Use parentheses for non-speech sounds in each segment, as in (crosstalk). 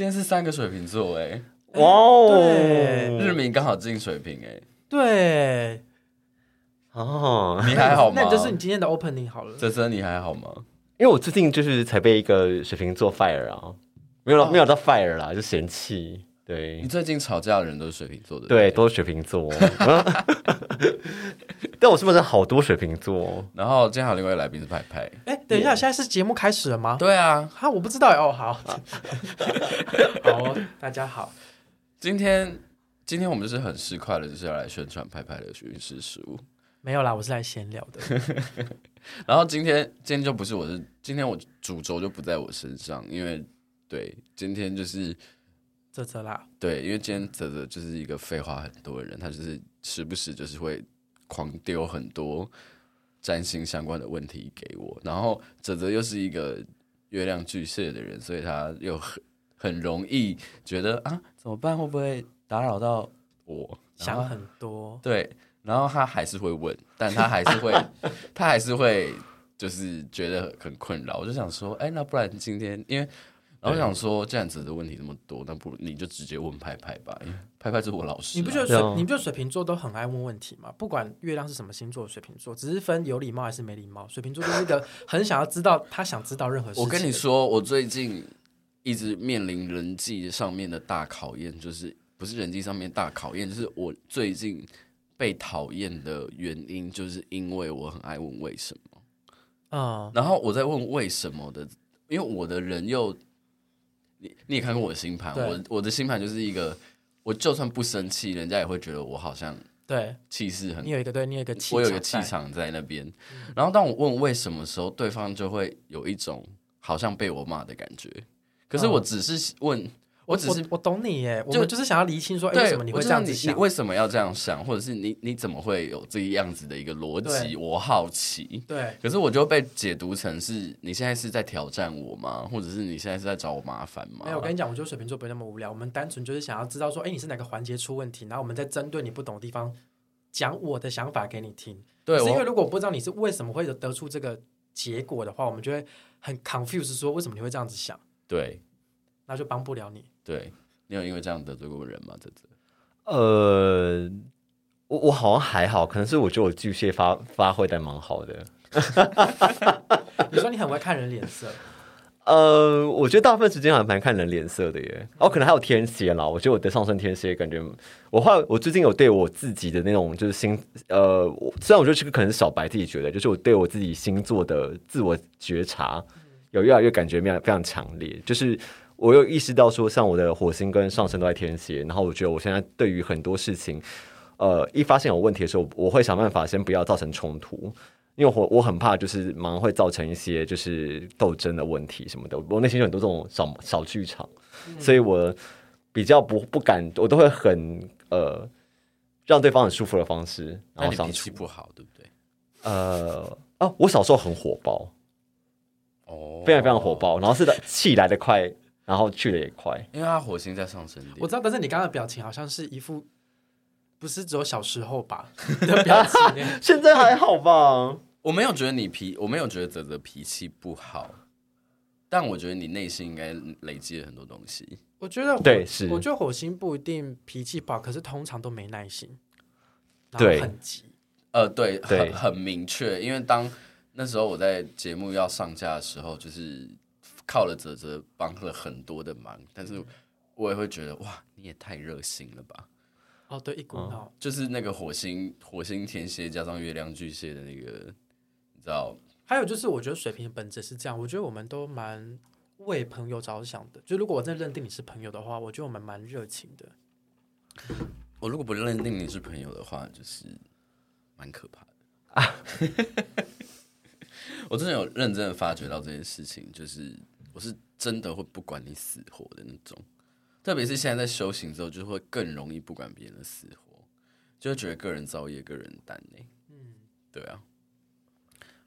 今天是三个水瓶座哎，哇哦，日明刚好进水瓶哎，对，哦，你还好吗？那就是你今天的 opening 好了。泽泽，你还好吗？因为我最近就是才被一个水瓶座 fire 啊，没有、哦、没有到 fire 啦，就嫌弃。对，你最近吵架的人都是水瓶座的，对，都是水瓶座。(laughs) 但我是不是好多水瓶座？然后今天还有另外一个来宾是派派。哎，等一下，现在是节目开始了吗？对啊，哈，我不知道哦。好，(laughs) 好，大家好。今天今天我们就是很市侩的，就是要来宣传派派的运势书。没有啦，我是来闲聊的。(laughs) 然后今天今天就不是我是今天我主轴就不在我身上，因为对今天就是。泽泽啦，对，因为今天泽泽就是一个废话很多的人，他就是时不时就是会狂丢很多占星相关的问题给我，然后泽泽又是一个月亮巨蟹的人，所以他又很很容易觉得啊怎么办，会不会打扰到我？想很多，对，然后他还是会问，但他还是会 (laughs) 他还是会就是觉得很困扰，我就想说，哎，那不然今天因为。然后我想说，这样子的问题那么多，那不如你就直接问派派吧，因为派派是我老师啊。你不觉得水，你不觉得水瓶座都很爱问问题吗？不管月亮是什么星座，水瓶座只是分有礼貌还是没礼貌。水瓶座就是一个很想要知道，他想知道任何事情。我跟你说，我最近一直面临人际上面的大考验，就是不是人际上面大考验，就是我最近被讨厌的原因，就是因为我很爱问为什么。嗯，然后我在问为什么的，因为我的人又。你你也看过我的星盘，我我的星盘就是一个，我就算不生气，人家也会觉得我好像对气势很，你有一个对，你有一个气，我有一个气场在那边。然后当我问为什么时候，对方就会有一种好像被我骂的感觉。可是我只是问。我只是我，我懂你耶，就我们就是想要厘清说，哎，为什么你会这样子想？你为什么要这样想？或者是你你怎么会有这样子的一个逻辑？我好奇。对，可是我就被解读成是你现在是在挑战我吗？或者是你现在是在找我麻烦吗？没有，我跟你讲，我觉得水瓶座不会那么无聊。我们单纯就是想要知道说，哎，你是哪个环节出问题？然后我们再针对你不懂的地方讲我的想法给你听。对，是因为如果我不知道你是为什么会得出这个结果的话，我们就会很 confused，说为什么你会这样子想？对，那就帮不了你。对。你有因为这样得罪过人吗？这次？呃，我我好像还好，可能是我觉得我巨蟹发发挥的蛮好的。(laughs) 你说你很会看人脸色？呃，我觉得大部分时间还蛮看人脸色的耶。哦，可能还有天蝎啦。我觉得我的上升天蝎，感觉我后来我最近有对我自己的那种就是星呃，虽然我觉得这个可能是小白自己觉得，就是我对我自己星座的自我觉察有越来越感觉非常非常强烈，就是。我又意识到说，像我的火星跟上升都在天蝎，然后我觉得我现在对于很多事情，呃，一发现有问题的时候，我会想办法先不要造成冲突，因为我我很怕就是马上会造成一些就是斗争的问题什么的，我内心有很多这种小小剧场，嗯、所以我比较不不敢，我都会很呃让对方很舒服的方式，然后脾气不好，对不对？呃啊，我小时候很火爆，哦，非常非常火爆，然后是的 (laughs) 气来的快。然后去的也快，因为他火星在上升。我知道，但是你刚刚的表情好像是一副不是只有小时候吧 (laughs) 的表情。(laughs) 现在还好吧？我没有觉得你脾，我没有觉得泽泽脾气不好，但我觉得你内心应该累积了很多东西。我觉得对，是我觉得火星不一定脾气不好，可是通常都没耐心，对，很急。呃，对，对，很很明确。因为当那时候我在节目要上架的时候，就是。靠了泽泽帮了很多的忙，但是我也会觉得哇，你也太热心了吧？哦，对，一股脑、哦、就是那个火星火星天蝎加上月亮巨蟹的那个，你知道？还有就是，我觉得水瓶的本质是这样，我觉得我们都蛮为朋友着想的。就如果我真的认定你是朋友的话，我觉得我们蛮热情的。我如果不认定你是朋友的话，就是蛮可怕的啊！(laughs) 我真的有认真的发觉到这件事情，就是。我是真的会不管你死活的那种，特别是现在在修行之后，就会更容易不管别人的死活，就会觉得个人造业，个人担呢。嗯，对啊。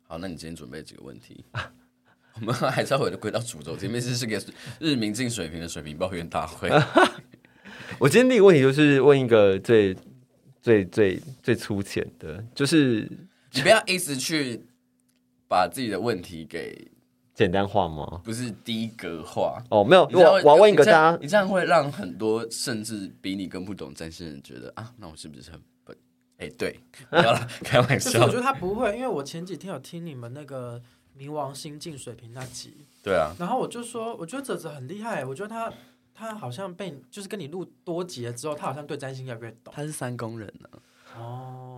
好，那你今天准备几个问题？(laughs) 我们还是要回归到主轴，前面是是个日明进水平的水平抱怨大会。(laughs) 我今天第一个问题就是问一个最最最最粗浅的，就是你不要一直去把自己的问题给。简单化吗？不是低格化哦，没有，我我要问一个大家，你这样会让很多甚至比你更不懂占星人觉得啊，那我是不是很笨？哎，对，(laughs) 不要了，(laughs) 开玩笑。我觉得他不会，因为我前几天有听你们那个冥王星进水瓶那集，对啊，然后我就说，我觉得泽泽很厉害，我觉得他他好像被就是跟你录多集了之后，他好像对占星越来越懂。他是三宫人呢、啊，哦，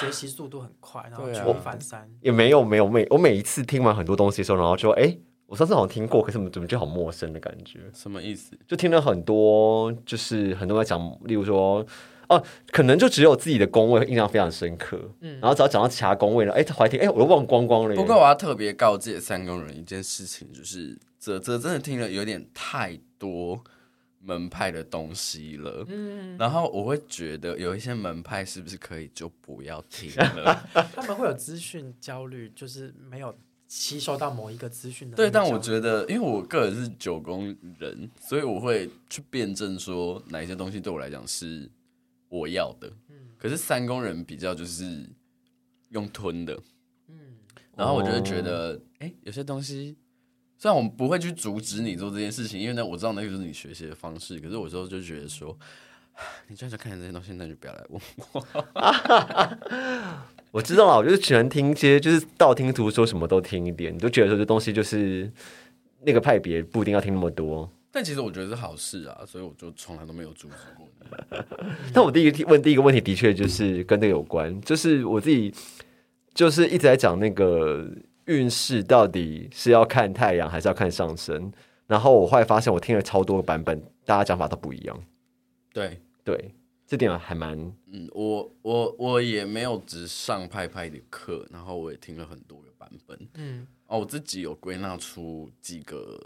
学习速度很快，然后举一反三。也没有没有每我每一次听完很多东西的时候，然后就说，哎。我上次好像听过，可是怎么怎么就好陌生的感觉？什么意思？就听了很多，就是很多人讲，例如说，哦、啊，可能就只有自己的工位印象非常深刻，嗯，然后只要讲到其他工位了，哎，怀婷，哎，我都忘光光了。不过我要特别告诫三工人一件事情，就是这这真的听了有点太多门派的东西了，嗯，然后我会觉得有一些门派是不是可以就不要听了？(laughs) 他们会有资讯焦虑，就是没有。吸收到某一个资讯的对，但我觉得，因为我个人是九宫人，所以我会去辩证说哪一些东西对我来讲是我要的。嗯，可是三宫人比较就是用吞的，嗯，然后我就会觉得，哎、有些东西虽然我们不会去阻止你做这件事情，因为呢，我知道那个就是你学习的方式。可是有时候就觉得说，(sighs) 你这样子看这些东西，那就不要来问我。(laughs) 我知道了，我就是喜欢听一些，就是道听途说，什么都听一点。你就觉得说这东西就是那个派别，不一定要听那么多。但其实我觉得是好事啊，所以我就从来都没有阻止过你。(laughs) 但我第一个问第一个问题，的确就是跟这个有关，就是我自己就是一直在讲那个运势到底是要看太阳还是要看上升。然后我后来发现，我听了超多个版本，大家讲法都不一样。对对。这点还蛮……嗯，我我我也没有只上派派的课，然后我也听了很多个版本，嗯，哦，我自己有归纳出几个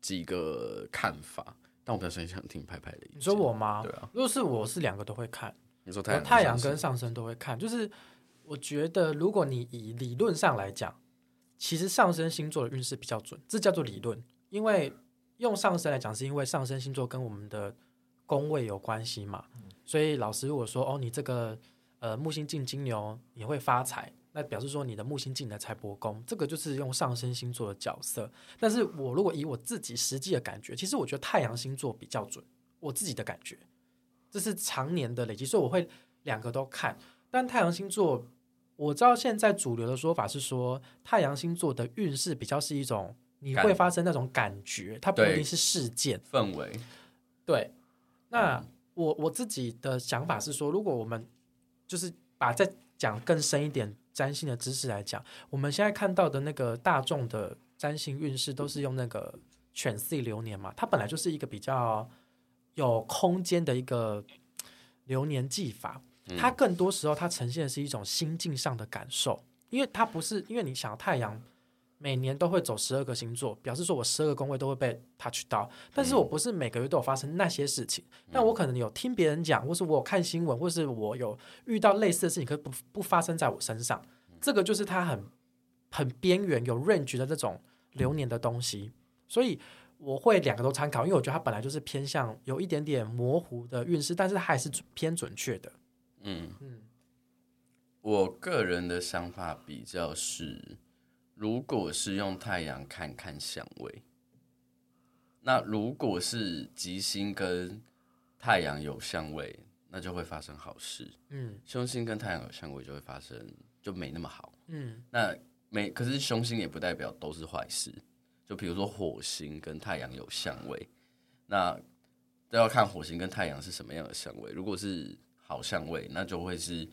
几个看法，但我比较想想听派派的意思。你说我吗？对啊，如果是我是两个都会看，你说太阳太阳跟上升都会看，就是我觉得如果你以理论上来讲，其实上升星座的运势比较准，这叫做理论，因为用上升来讲，是因为上升星座跟我们的。宫位有关系嘛？所以老师如果说哦，你这个呃木星进金牛，你会发财，那表示说你的木星进的财帛宫，这个就是用上升星座的角色。但是我如果以我自己实际的感觉，其实我觉得太阳星座比较准，我自己的感觉，这是常年的累积，所以我会两个都看。但太阳星座，我知道现在主流的说法是说，太阳星座的运势比较是一种你会发生那种感觉，它不一定是事件氛围，对。那我我自己的想法是说，如果我们就是把再讲更深一点占星的知识来讲，我们现在看到的那个大众的占星运势都是用那个犬岁流年嘛，它本来就是一个比较有空间的一个流年技法，它更多时候它呈现的是一种心境上的感受，因为它不是因为你想太阳。每年都会走十二个星座，表示说我十二个宫位都会被 touch 到，但是我不是每个月都有发生那些事情，嗯、但我可能有听别人讲，或是我有看新闻，或是我有遇到类似的事情，可是不不发生在我身上，这个就是它很很边缘有 range 的这种流年的东西，所以我会两个都参考，因为我觉得它本来就是偏向有一点点模糊的运势，但是它还是偏准确的。嗯嗯，我个人的想法比较是。如果是用太阳看看相位，那如果是吉星跟太阳有相位，那就会发生好事。嗯，凶星跟太阳有相位就会发生就没那么好。嗯，那没可是凶星也不代表都是坏事。就比如说火星跟太阳有相位，那都要看火星跟太阳是什么样的相位。如果是好相位，那就会是。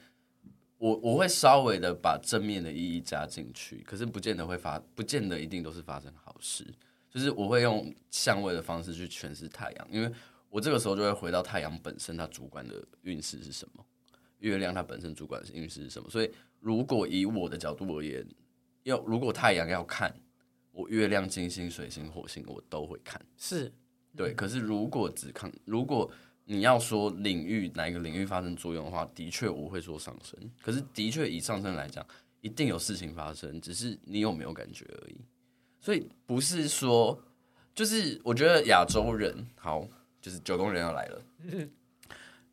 我我会稍微的把正面的意义加进去，可是不见得会发，不见得一定都是发生好事。就是我会用相位的方式去诠释太阳，因为我这个时候就会回到太阳本身它主管的运势是什么，月亮它本身主管的运势是什么。所以如果以我的角度而言，要如果太阳要看，我月亮、金星、水星、火星我都会看，是对。可是如果只看如果。你要说领域哪一个领域发生作用的话，的确我会说上升。可是的确以上升来讲，一定有事情发生，只是你有没有感觉而已。所以不是说，就是我觉得亚洲人好，就是九宫人要来了。(laughs)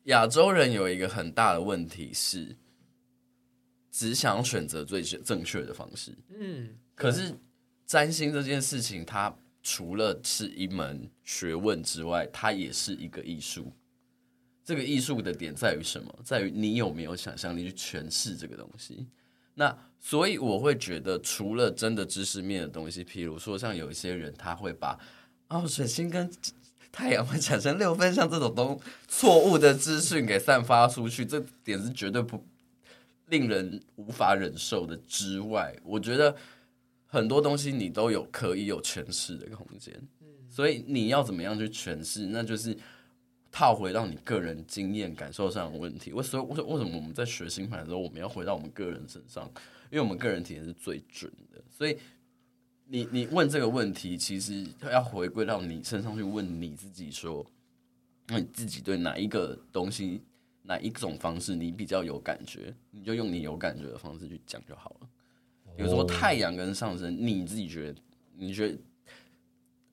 亚洲人有一个很大的问题是，只想选择最正确的方式。嗯，可是占星这件事情，它除了是一门学问之外，它也是一个艺术。这个艺术的点在于什么？在于你有没有想象力去诠释这个东西。那所以我会觉得，除了真的知识面的东西，譬如说像有一些人他会把哦水星跟太阳会产生六分像这种东错误的资讯给散发出去，这点是绝对不令人无法忍受的。之外，我觉得很多东西你都有可以有诠释的空间，所以你要怎么样去诠释，那就是套回到你个人经验感受上的问题。为什么？为什么我们在学星盘的时候，我们要回到我们个人身上？因为我们个人体验是最准的，所以。你你问这个问题，其实要回归到你身上去问你自己，说，那你自己对哪一个东西、哪一种方式你比较有感觉，你就用你有感觉的方式去讲就好了。比如说太阳跟上升，你自己觉得，你觉得，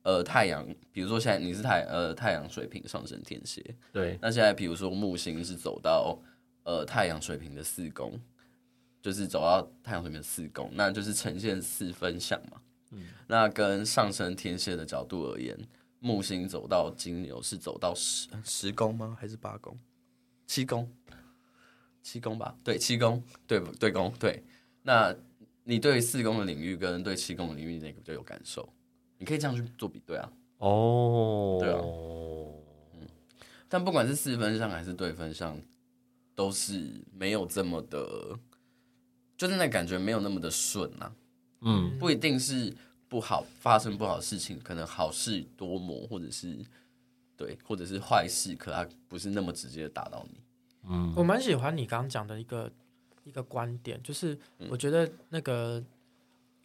呃，太阳，比如说现在你是太呃太阳水平上升天蝎，对，那现在比如说木星是走到呃太阳水平的四宫，就是走到太阳水平的四宫，那就是呈现四分相嘛。嗯，那跟上升天蝎的角度而言，木星走到金牛是走到十十宫吗？还是八宫？七宫？七宫吧？对，七宫，对不对宫？对。那你对四宫的领域跟对七宫的领域哪个比较有感受？你可以这样去做比对啊。哦，对啊。嗯，但不管是四分上还是对分上，都是没有这么的，就是那感觉没有那么的顺啊。嗯，不一定是不好发生不好的事情，可能好事多磨，或者是对，或者是坏事，可它不是那么直接的打到你。嗯，我蛮喜欢你刚刚讲的一个一个观点，就是我觉得那个，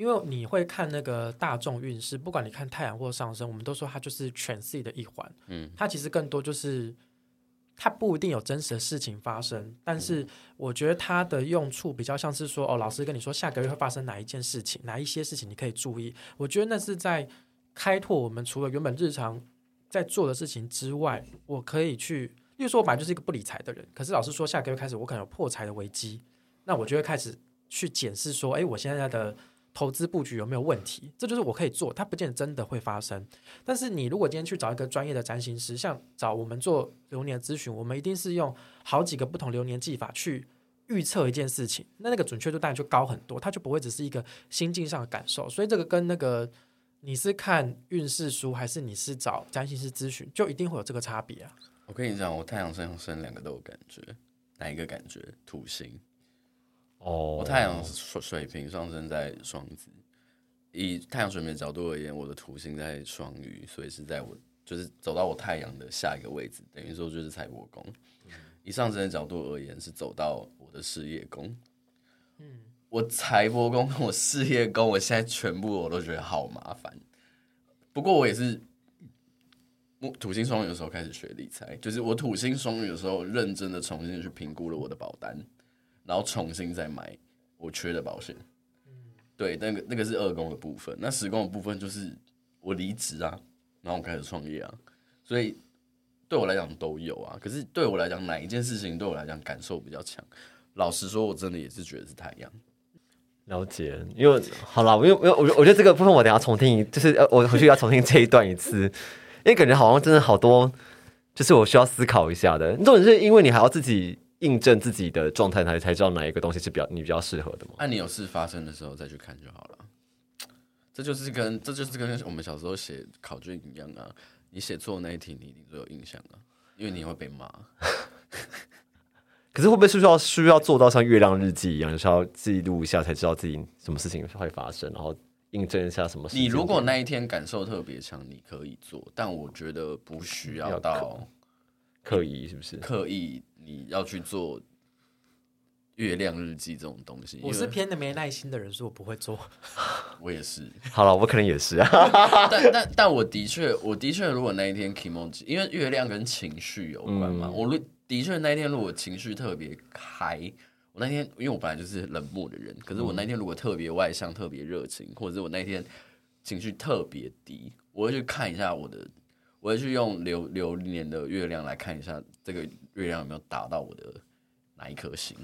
因为你会看那个大众运势，不管你看太阳或上升，我们都说它就是全系的一环。嗯，它其实更多就是。它不一定有真实的事情发生，但是我觉得它的用处比较像是说，哦，老师跟你说下个月会发生哪一件事情，哪一些事情你可以注意。我觉得那是在开拓我们除了原本日常在做的事情之外，我可以去，例如说我本来就是一个不理财的人，可是老师说下个月开始我可能有破财的危机，那我就会开始去检视说，哎，我现在的。投资布局有没有问题？这就是我可以做，它不见得真的会发生。但是你如果今天去找一个专业的占星师，像找我们做流年咨询，我们一定是用好几个不同流年技法去预测一件事情，那那个准确度当然就高很多，它就不会只是一个心境上的感受。所以这个跟那个你是看运势书还是你是找占星师咨询，就一定会有这个差别啊。我跟你讲，我太阳上升两个都有感觉，哪一个感觉？土星。哦，oh, 我太阳水水平上升在双子，以太阳水平的角度而言，我的土星在双鱼，所以是在我就是走到我太阳的下一个位置，等于说就是财帛宫。嗯、以上升的角度而言，是走到我的事业宫。嗯，我财帛宫跟我事业宫，我现在全部我都觉得好麻烦。不过我也是木土星双鱼的时候开始学理财，就是我土星双鱼的时候，认真的重新去评估了我的保单。然后重新再买我缺的保险，对，那个那个是二宫的部分，那十宫的部分就是我离职啊，然后我开始创业啊，所以对我来讲都有啊。可是对我来讲，哪一件事情对我来讲感受比较强？老实说，我真的也是觉得是太阳。了解，因为好了，因为因为我我觉得这个部分我等下重听，就是呃，我回去要重听这一段一次，因为感觉好像真的好多，就是我需要思考一下的。重点是因为你还要自己。印证自己的状态，才才知道哪一个东西是比较你比较适合的嘛？那你有事发生的时候再去看就好了。这就是跟这就是跟我们小时候写考卷一样啊！你写错那一题，你一定都有印象啊，因为你会被骂。(laughs) 可是会不会是需要需要做到像月亮日记一样，就是要记录一下，才知道自己什么事情会发生，然后印证一下什么事情？你如果那一天感受特别强，你可以做，但我觉得不需要到刻意，是不是刻意？你要去做月亮日记这种东西，我是偏的没耐心的人，所以我不会做。(laughs) 我也是。好了，我可能也是啊。(laughs) 但但但我的确，我的确，如果那一天 kimoji，因为月亮跟情绪有关嘛，嗯、我的确那一天如果情绪特别嗨，我那天因为我本来就是冷漠的人，可是我那天如果特别外向、特别热情，或者是我那天情绪特别低，我会去看一下我的。我会去用流流年的月亮来看一下，这个月亮有没有打到我的哪一颗星，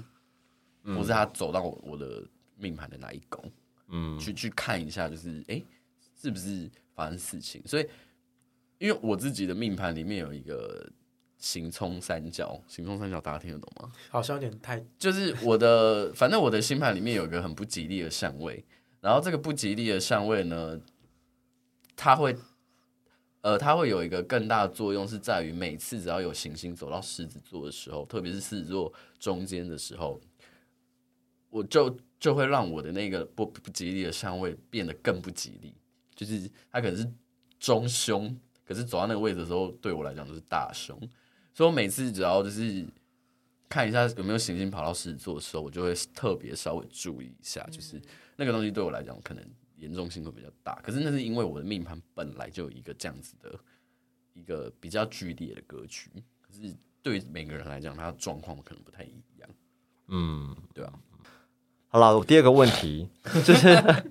嗯、或是它走到我的命盘的哪一宫，嗯，去去看一下，就是哎、欸，是不是发生事情？所以，因为我自己的命盘里面有一个行冲三角，行冲三角大家听得懂吗？好像有点太，(laughs) 就是我的，反正我的星盘里面有一个很不吉利的相位，然后这个不吉利的相位呢，它会，呃，它会有一个更大的作用，是在于每次只要有行星走到狮子座的时候，特别是狮子座中间的时候，我就就会让我的那个不不吉利的相位变得更不吉利，就是它可能是中凶，可是走到那个位置的时候，对我来讲就是大凶。所以我每次只要就是看一下有没有行星跑到狮子座的时候，我就会特别稍微注意一下，就是那个东西对我来讲可能严重性会比较大。可是那是因为我的命盘本来就有一个这样子的一个比较剧烈的格局，可是对每个人来讲，他的状况可能不太一样。嗯，对啊。好了，我第二个问题 (laughs) 就是，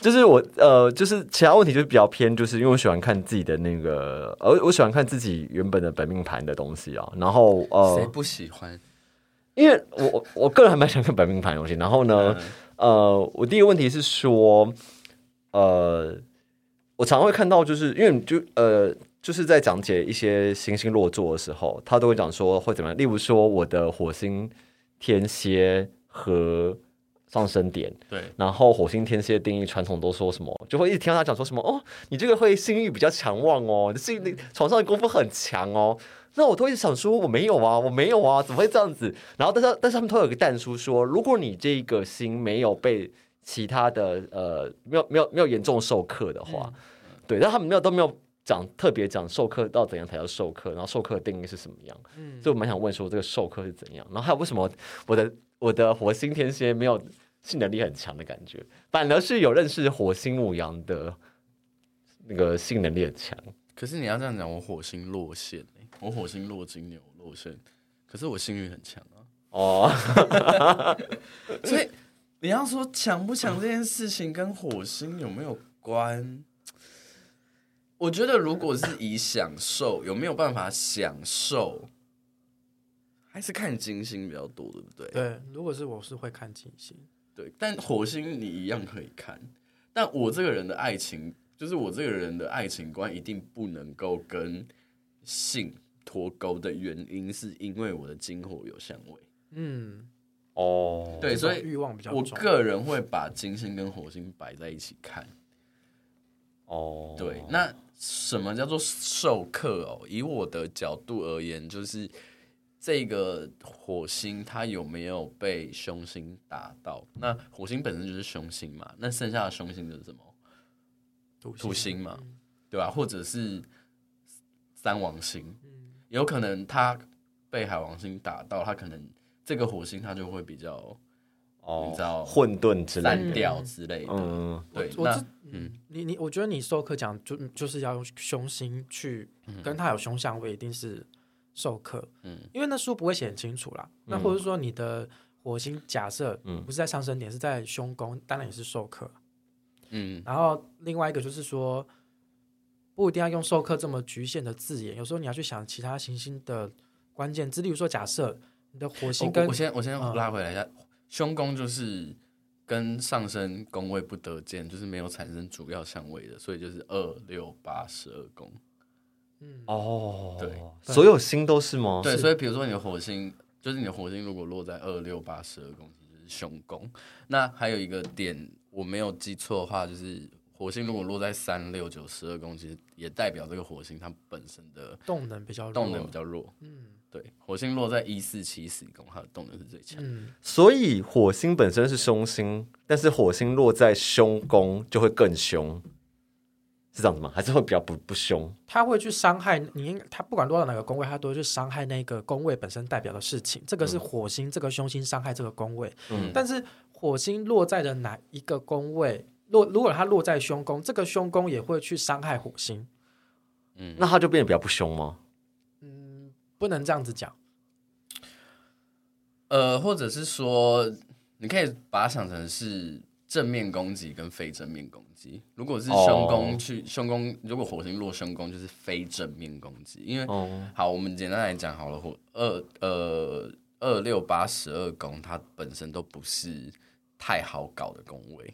就是我呃，就是其他问题就是比较偏，就是因为我喜欢看自己的那个，呃，我喜欢看自己原本的本命盘的东西啊。然后呃，谁不喜欢？因为我我个人还蛮喜欢看本命盘的东西。然后呢，嗯、呃，我第一个问题是说，呃，我常常会看到，就是因为就呃，就是在讲解一些行星落座的时候，他都会讲说会怎么样。例如说，我的火星天蝎。和上升点，对，然后火星天蝎的定义传统都说什么，就会一直听到他讲说什么哦，你这个会性欲比较强旺哦，性欲床上的功夫很强哦。那我都一直想说我没有啊，我没有啊，怎么会这样子？然后但是但是他们都有个弹书说，如果你这个星没有被其他的呃没有没有没有严重授课的话，嗯、对，但他们没有都没有讲特别讲授课到怎样才叫授课，然后授课的定义是什么样？嗯，所以我蛮想问说这个授课是怎样？然后还有为什么我的。我的火星天蝎没有性能力很强的感觉，反而是有认识火星母羊的那个性能力很强。可是你要这样讲，我火星落线，我火星落金牛落线，可是我性欲很强啊。哦，所以你要说强不强这件事情跟火星有没有关？我觉得如果是以享受，有没有办法享受？还是看金星比较多，对不对？对，如果是我是会看金星，对，但火星你一样可以看。但我这个人的爱情，就是我这个人的爱情观一定不能够跟性脱钩的原因，是因为我的金火有香味。嗯，哦，对，所以欲望比较，我个人会把金星跟火星摆在一起看。哦，对，那什么叫做授课哦？以我的角度而言，就是。这个火星它有没有被凶星打到？那火星本身就是凶星嘛，那剩下的凶星是什么？土土星嘛，对吧？或者是三王星，有可能他被海王星打到，他可能这个火星它就会比较哦，你知道混沌之类的、单调之类的。嗯，对。那嗯，你你，我觉得你授课讲就就是要用凶星去跟他有凶相位，一定是。授课，嗯，因为那书不会写很清楚啦。嗯、那或者说你的火星假设不是在上升点，嗯、是在胸宫，当然也是授课，嗯。然后另外一个就是说，不一定要用授课这么局限的字眼，有时候你要去想其他行星的关键字，例如说假设你的火星跟……我先我先拉回来一下，凶宫、嗯、就是跟上升宫位不得见，就是没有产生主要相位的，所以就是二六八十二宫。嗯哦，对，所有星都是吗？对，所以比如说你的火星，就是你的火星如果落在二六八十二宫，就是凶宫。那还有一个点，我没有记错的话，就是火星如果落在三六九十二宫，其实也代表这个火星它本身的动能比较弱，动能比较弱。嗯，对，火星落在一四七十宫，它的动能是最强。嗯，所以火星本身是凶星，但是火星落在凶宫就会更凶。是这样子吗？还是会比较不不凶？它会去伤害你，它不管落到哪个宫位，它都会去伤害那个宫位本身代表的事情。这个是火星，嗯、这个凶星伤害这个宫位。嗯，但是火星落在的哪一个宫位？落如果它落在凶宫，这个凶宫也会去伤害火星。嗯，那它就变得比较不凶吗？嗯，不能这样子讲。呃，或者是说，你可以把它想成是。正面攻击跟非正面攻击，如果是凶宫去凶宫，如果火星落凶宫就是非正面攻击，因为、oh. 好，我们简单来讲好了，火二呃二六八十二宫它本身都不是太好搞的宫位，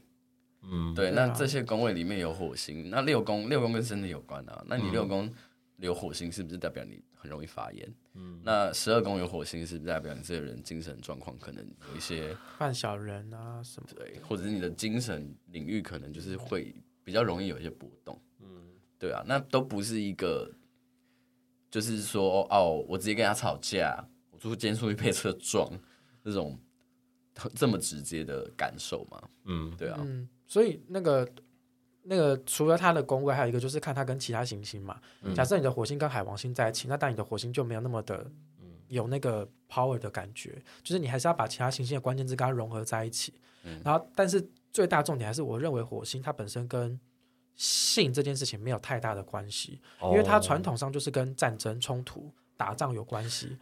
嗯，对，那这些宫位里面有火星，那六宫六宫跟身体有关啊。那你六宫有火星，是不是代表你很容易发炎？嗯，那十二宫有火星，是不是代表你这个人精神状况可能有一些 (laughs) 犯小人啊什么？对，或者是你的精神领域可能就是会比较容易有一些波动。嗯，对啊，那都不是一个，就是说哦，我直接跟他吵架，我出今天出去被车撞，这种 (laughs) 这么直接的感受嘛。嗯，对啊，嗯，所以那个那个除了它的宫位，还有一个就是看它跟其他行星嘛。假设你的火星跟海王星在一起，那当你的火星就没有那么的有那个 power 的感觉，就是你还是要把其他行星的关键字跟它融合在一起。然后，但是最大重点还是我认为火星它本身跟性这件事情没有太大的关系，因为它传统上就是跟战争、冲突、打仗有关系。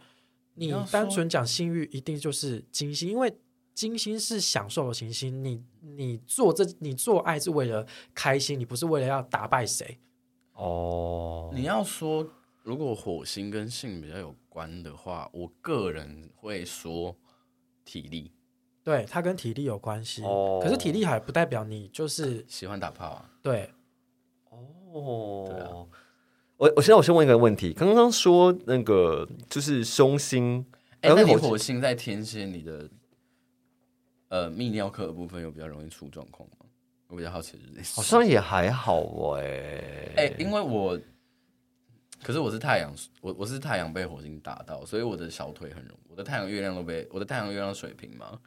你单纯讲性欲，一定就是金星，因为金星是享受的行星。你你做这你做爱是为了开心，你不是为了要打败谁。哦，你要说如果火星跟性比较有关的话，我个人会说体力。对，它跟体力有关系。哦可是体力还不代表你就是喜欢打炮啊。对。哦，对啊我我现在我先问一个问题，刚刚说那个就是凶星，哎、那你火火星在天蝎，你的呃泌尿科的部分有比较容易出状况吗？我比较好奇的是这好像也还好哎、哎、因为我，可是我是太阳，我我是太阳被火星打到，所以我的小腿很容易，我的太阳月亮都被我的太阳月亮水平嘛，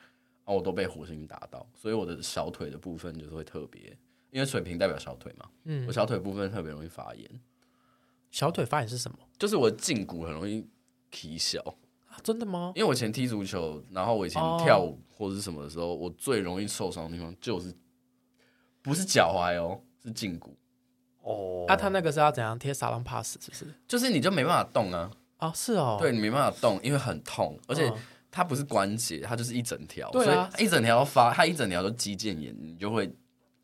啊，我都被火星打到，所以我的小腿的部分就是会特别，因为水平代表小腿嘛，嗯我，小腿部分特别容易发炎，小腿发炎是什么就是我的胫骨很容易起小，啊？真的吗？因为我以前踢足球，然后我以前跳舞或者是什么的时候，我最容易受伤的地方就是不是脚踝哦，是胫骨，哦，啊，他那个是要怎样贴沙龙 pass 是不是？就是你就没办法动啊，啊，是哦，对你没办法动，因为很痛，而且。嗯它不是关节，它就是一整条，对啊所以一整条发，它一整条都肌腱炎，你就会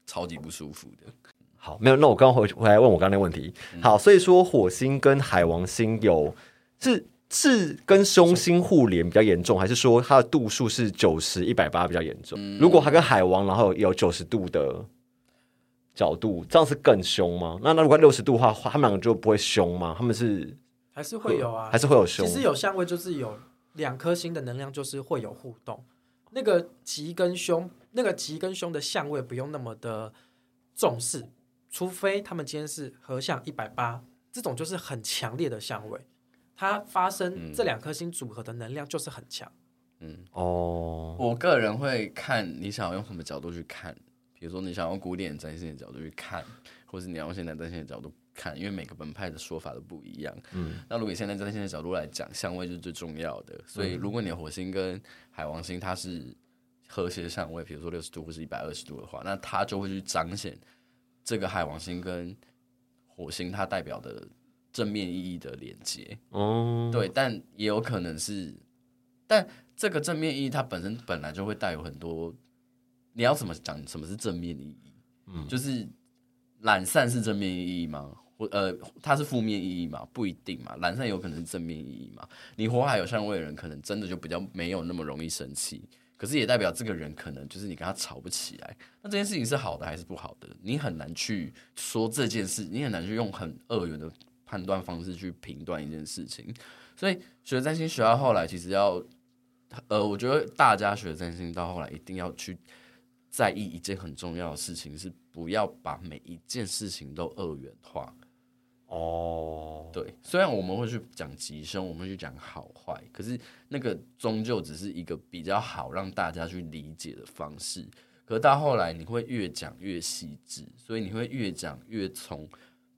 超级不舒服的。好，没有，那我刚刚回回来问我刚刚那个问题。好，所以说火星跟海王星有是是跟凶星互联比较严重，还是说它的度数是九十一百八比较严重？如果它跟海王然后有九十度的角度，这样是更凶吗？那那如果六十度的话，他们两个就不会凶吗？他们是还是会有啊，还是会有凶？其实有相位就是有两颗星的能量，就是会有互动。那个吉跟凶，那个吉跟凶的相位不用那么的重视，除非他们今天是合相一百八，这种就是很强烈的相位，它发生这两颗星组合的能量就是很强。嗯，哦，我个人会看你想要用什么角度去看，比如说你想要用古典占星的角度去看，或是你要用现代占星的角度看，因为每个门派的说法都不一样。嗯，那如果以现代占星的角度来讲，相位就是最重要的。所以如果你的火星跟海王星它是和谐相位，比如说六十度或是一百二十度的话，那它就会去彰显这个海王星跟火星它代表的正面意义的连接。哦，对，但也有可能是，但这个正面意义它本身本来就会带有很多，你要怎么讲什么是正面意义？嗯，就是懒散是正面意义吗？或呃，它是负面意义吗？不一定嘛，懒散有可能是正面意义嘛。你火海有相位的人，可能真的就比较没有那么容易生气，可是也代表这个人可能就是你跟他吵不起来。那这件事情是好的还是不好的？你很难去说这件事，你很难去用很二元的判断方式去评断一件事情。所以学占星学到后来，其实要呃，我觉得大家学占星到后来一定要去在意一件很重要的事情，是不要把每一件事情都二元化。哦，对，虽然我们会去讲吉凶，我们会去讲好坏，可是那个终究只是一个比较好让大家去理解的方式。可是到后来，你会越讲越细致，所以你会越讲越从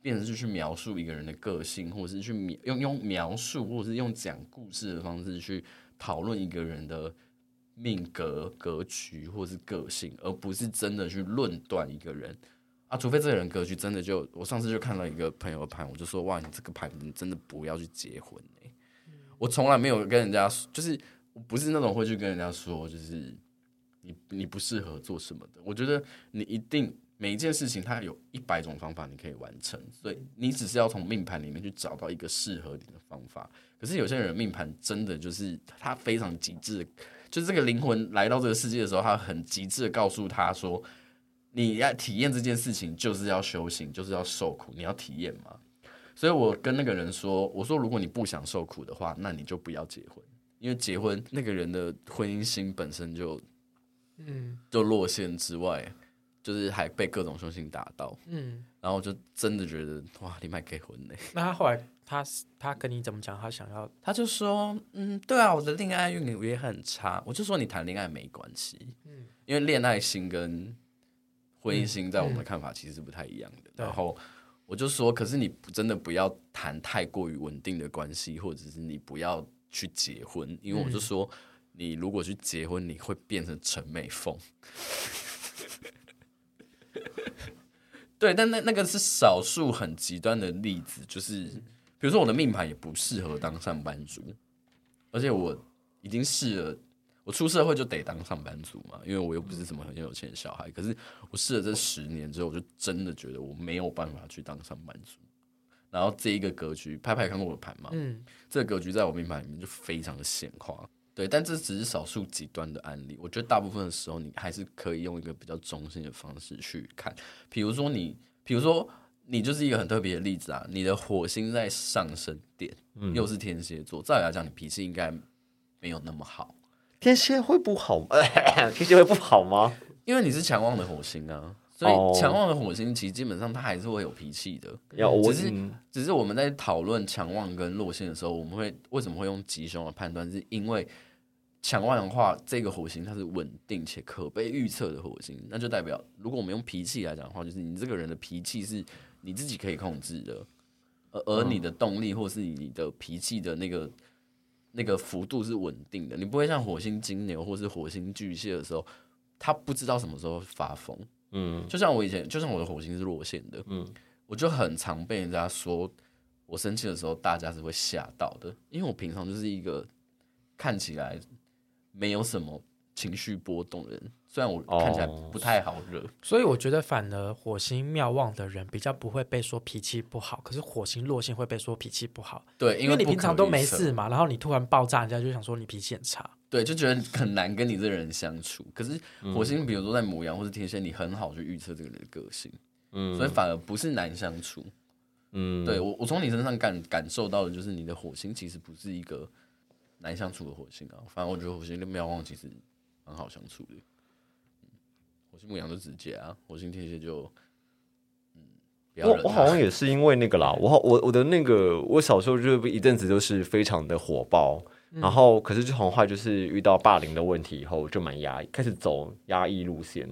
变成是去描述一个人的个性，或者是去描用用描述，或者是用讲故事的方式去讨论一个人的命格、格局或是个性，而不是真的去论断一个人。啊，除非这个人格局真的就，我上次就看到一个朋友的盘，我就说哇，你这个盘你真的不要去结婚哎、欸！我从来没有跟人家说，就是我不是那种会去跟人家说，就是你你不适合做什么的。我觉得你一定每一件事情，它有一百种方法你可以完成，所以你只是要从命盘里面去找到一个适合你的方法。可是有些人命盘真的就是他非常极致，就是这个灵魂来到这个世界的时候，他很极致的告诉他说。你要体验这件事情，就是要修行，就是要受苦，你要体验嘛。所以我跟那个人说，我说如果你不想受苦的话，那你就不要结婚，因为结婚那个人的婚姻心本身就，嗯，就落线之外，就是还被各种凶星打到，嗯，然后就真的觉得哇，你蛮结婚呢。那他后来他他跟你怎么讲？他想要，他就说，嗯，对啊，我的恋爱运也很差。我就说你谈恋爱没关系，嗯，因为恋爱心跟婚姻心在我们的看法其实是不太一样的。然后。我就说，可是你真的不要谈太过于稳定的关系，或者是你不要去结婚，因为我就说，你如果去结婚，你会变成陈美凤。对，但那那个是少数很极端的例子，就是比如说我的命盘也不适合当上班族，而且我已经试了。我出社会就得当上班族嘛，因为我又不是什么很有钱的小孩。可是我试了这十年之后，我就真的觉得我没有办法去当上班族。然后这一个格局，拍拍看过我的盘嘛，嗯，这个格局在我命盘里面就非常的显化。对，但这只是少数极端的案例。我觉得大部分的时候，你还是可以用一个比较中性的方式去看。比如说你，比如说你就是一个很特别的例子啊，你的火星在上升点，又是天蝎座，照理来讲，你脾气应该没有那么好。天蝎会不好？(laughs) 天蝎会不好吗？因为你是强旺的火星啊，所以强旺的火星其实基本上它还是会有脾气的。只是只是我们在讨论强旺跟弱星的时候，我们会为什么会用吉凶来判断？是因为强旺的话，这个火星它是稳定且可被预测的火星，那就代表如果我们用脾气来讲的话，就是你这个人的脾气是你自己可以控制的，而而你的动力或是你的脾气的那个。那个幅度是稳定的，你不会像火星金牛或是火星巨蟹的时候，他不知道什么时候发疯。嗯，就像我以前，就像我的火星是落线的，嗯，我就很常被人家说我生气的时候，大家是会吓到的，因为我平常就是一个看起来没有什么情绪波动的人。虽然我看起来不太好惹，哦，所以我觉得反而火星妙望的人比较不会被说脾气不好，可是火星落陷会被说脾气不好。对，因为你平常都没事嘛，然后你突然爆炸，人家就想说你脾气很差。对，就觉得很难跟你这个人相处。可是火星，比如说在母羊或是天蝎，你很好去预测这个人的个性，嗯，所以反而不是难相处。嗯，对我，我从你身上感感受到的就是你的火星其实不是一个难相处的火星啊。反正我觉得火星跟喵旺其实很好相处的。火星牧羊就直接啊，火星天蝎就，嗯，我我好像也是因为那个啦，我好我我的那个我小时候就一阵子就是非常的火爆，嗯、然后可是就很快就是遇到霸凌的问题以后就蛮压抑，开始走压抑路线，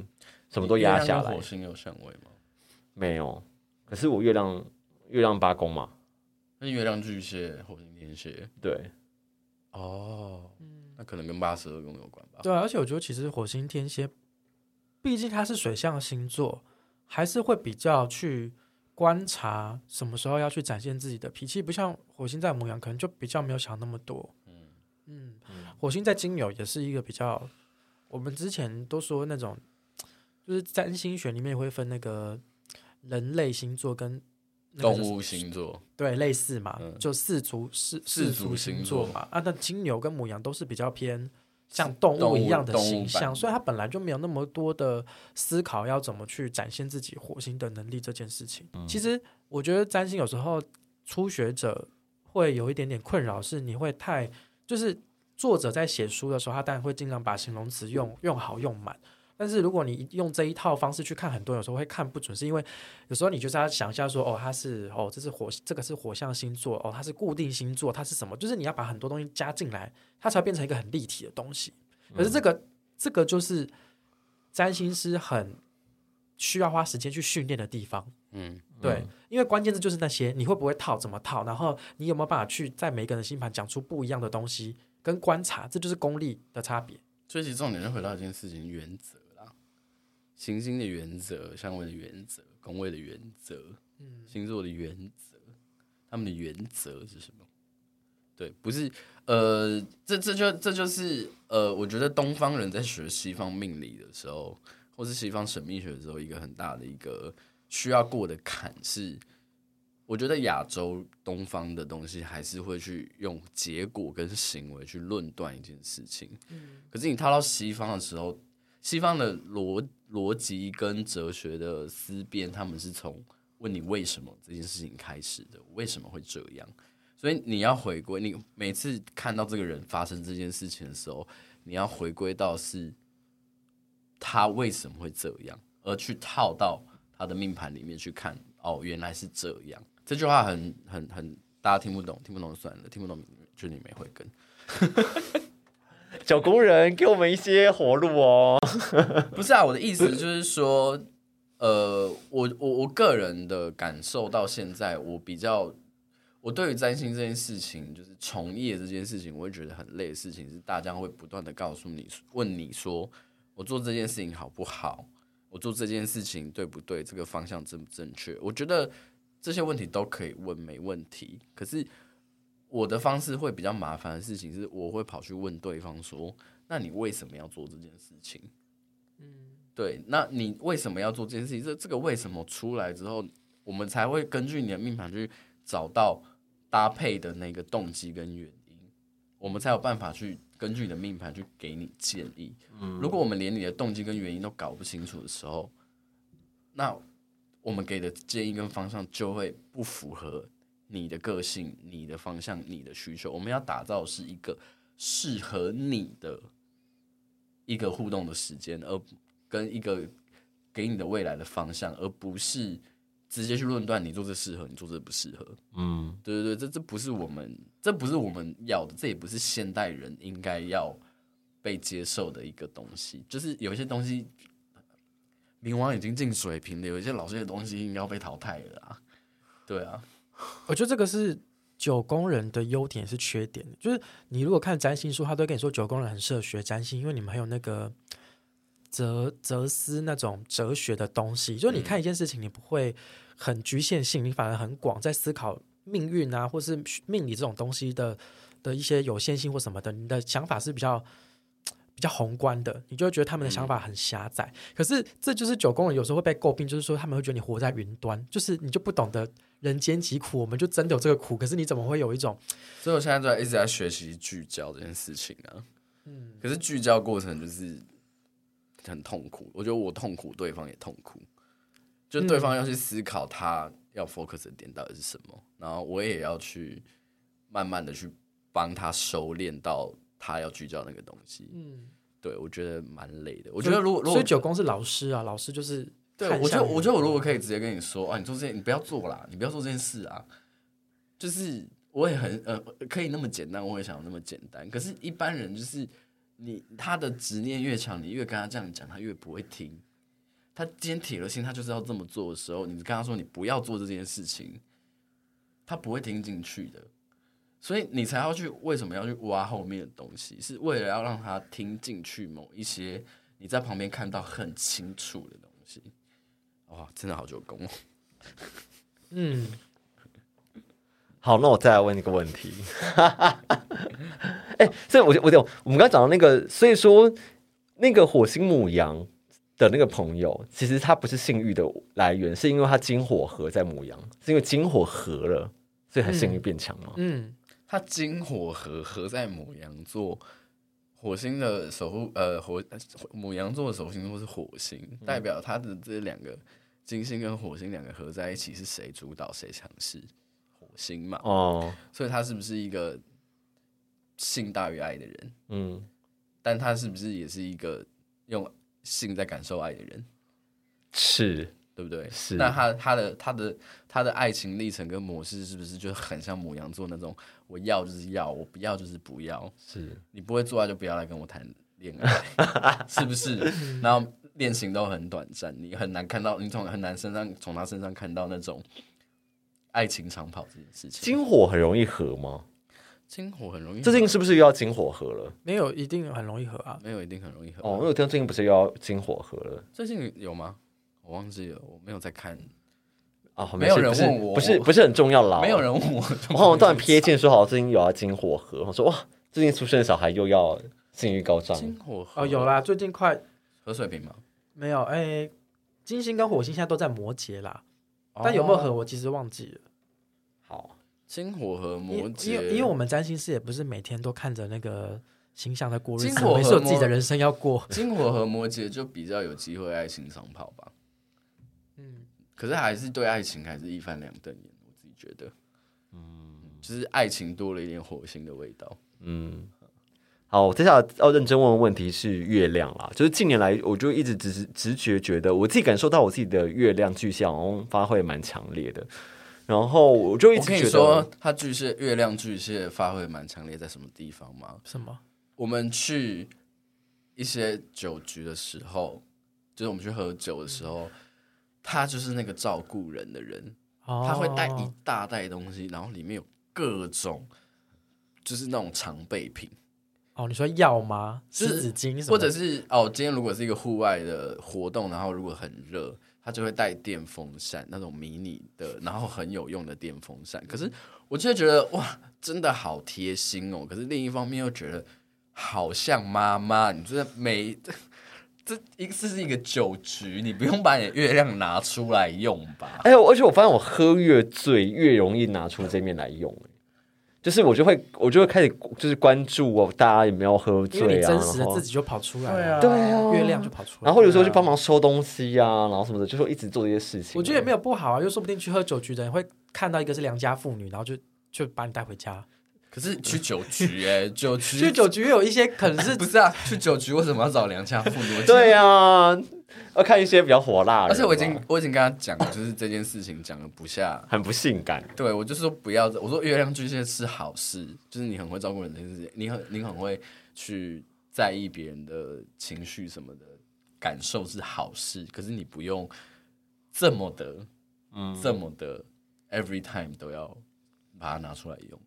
什么都压下来。火星有相位吗？没有，可是我月亮月亮八宫嘛，那月亮巨蟹，火星天蝎，对，哦，那可能跟八十二宫有关吧？对啊，而且我觉得其实火星天蝎。毕竟它是水象星座，还是会比较去观察什么时候要去展现自己的脾气，不像火星在牡羊，可能就比较没有想那么多。嗯嗯，火星在金牛也是一个比较，我们之前都说那种，就是占星学里面也会分那个人类星座跟动物星座，对，类似嘛，嗯、就四足四四足星座嘛。啊，那金牛跟母羊都是比较偏。像动物一样的形象，所以它本来就没有那么多的思考要怎么去展现自己火星的能力这件事情。嗯、其实我觉得占星有时候初学者会有一点点困扰，是你会太就是作者在写书的时候，他当然会尽量把形容词用用好用满。但是如果你用这一套方式去看，很多有时候会看不准，是因为有时候你就是要想一下说，哦，它是哦，这是火，这个是火象星座，哦，它是固定星座，它是什么？就是你要把很多东西加进来，它才会变成一个很立体的东西。可是这个、嗯、这个就是占星师很需要花时间去训练的地方。嗯，对，嗯、因为关键字就是那些，你会不会套，怎么套，然后你有没有办法去在每个人的星盘讲出不一样的东西，跟观察，这就是功力的差别。所以其实重点就回到一件事情原则。行星的原则、相位的原则、宫位的原则、嗯、星座的原则，他们的原则是什么？对，不是呃，这这就这就是呃，我觉得东方人在学西方命理的时候，或是西方神秘学的时候，一个很大的一个需要过的坎是，我觉得亚洲东方的东西还是会去用结果跟行为去论断一件事情。嗯，可是你套到西方的时候。西方的逻逻辑跟哲学的思辨，他们是从问你为什么这件事情开始的，为什么会这样？所以你要回归，你每次看到这个人发生这件事情的时候，你要回归到是他为什么会这样，而去套到他的命盘里面去看。哦，原来是这样。这句话很很很，大家听不懂，听不懂算了，听不懂就你没慧根。(laughs) 九工人给我们一些活路哦。(laughs) 不是啊，我的意思就是说，呃，我我我个人的感受到现在，我比较，我对于占星这件事情，就是从业这件事情，我会觉得很累的事情是，大家会不断的告诉你，问你说，我做这件事情好不好？我做这件事情对不对？这个方向正不正确？我觉得这些问题都可以问，没问题。可是。我的方式会比较麻烦的事情是，我会跑去问对方说：“那你为什么要做这件事情？”嗯，对，那你为什么要做这件事情？这这个为什么出来之后，我们才会根据你的命盘去找到搭配的那个动机跟原因，我们才有办法去根据你的命盘去给你建议。嗯，如果我们连你的动机跟原因都搞不清楚的时候，那我们给的建议跟方向就会不符合。你的个性、你的方向、你的需求，我们要打造是一个适合你的一个互动的时间，而跟一个给你的未来的方向，而不是直接去论断你做这适合，你做这不适合。嗯，对对对，这这不是我们，这不是我们要的，这也不是现代人应该要被接受的一个东西。就是有一些东西，冥王已经进水平了，有一些老师的东西应该要被淘汰了啊。对啊。我觉得这个是九宫人的优点是缺点，就是你如果看占星书，他都会跟你说九宫人很适合学占星，因为你们还有那个哲哲思那种哲学的东西，就是你看一件事情，你不会很局限性，你反而很广，在思考命运啊，或是命理这种东西的的一些有限性或什么的，你的想法是比较。比较宏观的，你就会觉得他们的想法很狭窄。嗯、可是这就是九宫人有时候会被诟病，就是说他们会觉得你活在云端，就是你就不懂得人间疾苦，我们就真的有这个苦。可是你怎么会有一种？所以我现在在一直在学习聚焦这件事情啊。嗯，可是聚焦过程就是很痛苦。我觉得我痛苦，对方也痛苦。就对方要去思考他要 focus 的点到底是什么，嗯、然后我也要去慢慢的去帮他收敛到。他要聚焦那个东西，嗯，对，我觉得蛮累的。我觉得如果如果所以九宫是老师啊，老师就是对我觉得我觉得我如果可以直接跟你说啊，你做这件你不要做啦，你不要做这件事啊，就是我也很呃可以那么简单，我也想那么简单。可是，一般人就是你他的执念越强，你越跟他这样讲，他越不会听。他今天铁了心，他就是要这么做的时候，你跟他说你不要做这件事情，他不会听进去的。所以你才要去，为什么要去挖后面的东西？是为了要让他听进去某一些你在旁边看到很清楚的东西。哇，真的好久功哦。嗯，好，那我再来问一个问题。(laughs) 哎、欸，所以我我就我们刚刚讲到那个，所以说那个火星母羊的那个朋友，其实他不是性欲的来源，是因为他金火合在母羊，是因为金火合了，所以他性欲变强吗？嗯。嗯他金火合合在母羊座，火星的守护呃火母羊座的守护星座是火星，嗯、代表他的这两个金星跟火星两个合在一起是谁主导谁强势？火星嘛，哦，所以他是不是一个性大于爱的人？嗯，但他是不是也是一个用性在感受爱的人？是。对不对？是。那他他的他的他的爱情历程跟模式是不是就很像母羊座那种？我要就是要，我不要就是不要。是。你不会做爱就不要来跟我谈恋爱，(laughs) 是不是？然后恋情都很短暂，你很难看到，你从很难身上从他身上看到那种爱情长跑这件事情。金火很容易合吗？金火很容易合。最近是不是又要金火合了？没有一定很容易合啊，没有一定很容易合。哦，因为最近不是又要金火合了？最近有吗？我忘记了，我没有在看啊。没有人问我，不是不是很重要啦。(laughs) 没有人问我，我好像突然瞥见说，好最近有要金火合。我说哇，最近出生的小孩又要性欲高涨。金火合哦，有啦，最近快合水平吗？没有，哎、欸，金星跟火星现在都在摩羯啦，哦、但有没有合，我其实忘记了。好，金火和摩羯，因为因为我们占星师也不是每天都看着那个形象在过日子，金火和没事有自己的人生要过。金火和摩羯就比较有机会爱情长跑吧。嗯，可是还是对爱情还是一翻两瞪眼，我自己觉得，嗯，就是爱情多了一点火星的味道。嗯，好，接下来要认真问的问题是月亮啦，就是近年来我就一直直直觉觉得，我自己感受到我自己的月亮巨蟹好像发挥蛮强烈的。然后我就一直觉得，说他巨蟹月亮巨蟹发挥蛮强烈，在什么地方吗？什么？我们去一些酒局的时候，就是我们去喝酒的时候，他就是那个照顾人的人，哦、他会带一大袋东西，然后里面有各种，就是那种常备品。哦，你说药吗？湿纸巾，或者是哦，今天如果是一个户外的活动，然后如果很热。他就会带电风扇，那种迷你的，然后很有用的电风扇。可是我就会觉得哇，真的好贴心哦。可是另一方面又觉得好像妈妈，你觉得每这一次是一个酒局，你不用把你的月亮拿出来用吧？哎呦，而且我发现我喝越醉越容易拿出这面来用。就是我就会，我就会开始就是关注哦，大家有没有喝醉啊？因为你真实的自己就跑出来了，对啊，月亮就跑出来。然后有时候去帮忙收东西啊，然后什么的，就说一直做这些事情。我觉得也没有不好啊，又说不定去喝酒局的人会看到一个是良家妇女，然后就就把你带回家。可是去酒局哎，(laughs) 酒局去酒局有一些可能是 (laughs) 不是啊？去酒局为什么要找良家妇女？(laughs) 对啊。要看一些比较火辣的，而且我已经我已经跟他讲，就是这件事情讲的不下，很不性感。对，我就是说不要，我说月亮巨蟹是好事，就是你很会照顾人的事情，你很你很会去在意别人的情绪什么的感受是好事，可是你不用这么的，嗯，这么的 every time 都要把它拿出来用。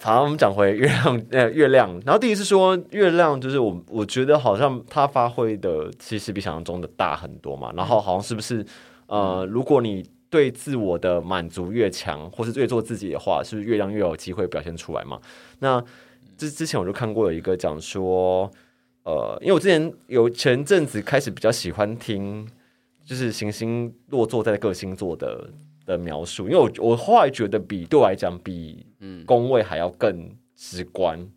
好，我们讲回月亮，呃，月亮。然后第一次说月亮，就是我，我觉得好像它发挥的其实比想象中的大很多嘛。然后好像是不是，呃，如果你对自我的满足越强，或是越做自己的话，是不是月亮越有机会表现出来嘛？那之之前我就看过有一个讲说，呃，因为我之前有前阵子开始比较喜欢听，就是行星落座在各星座的。的描述，因为我我后来觉得比对我来讲比工位还要更直观，嗯、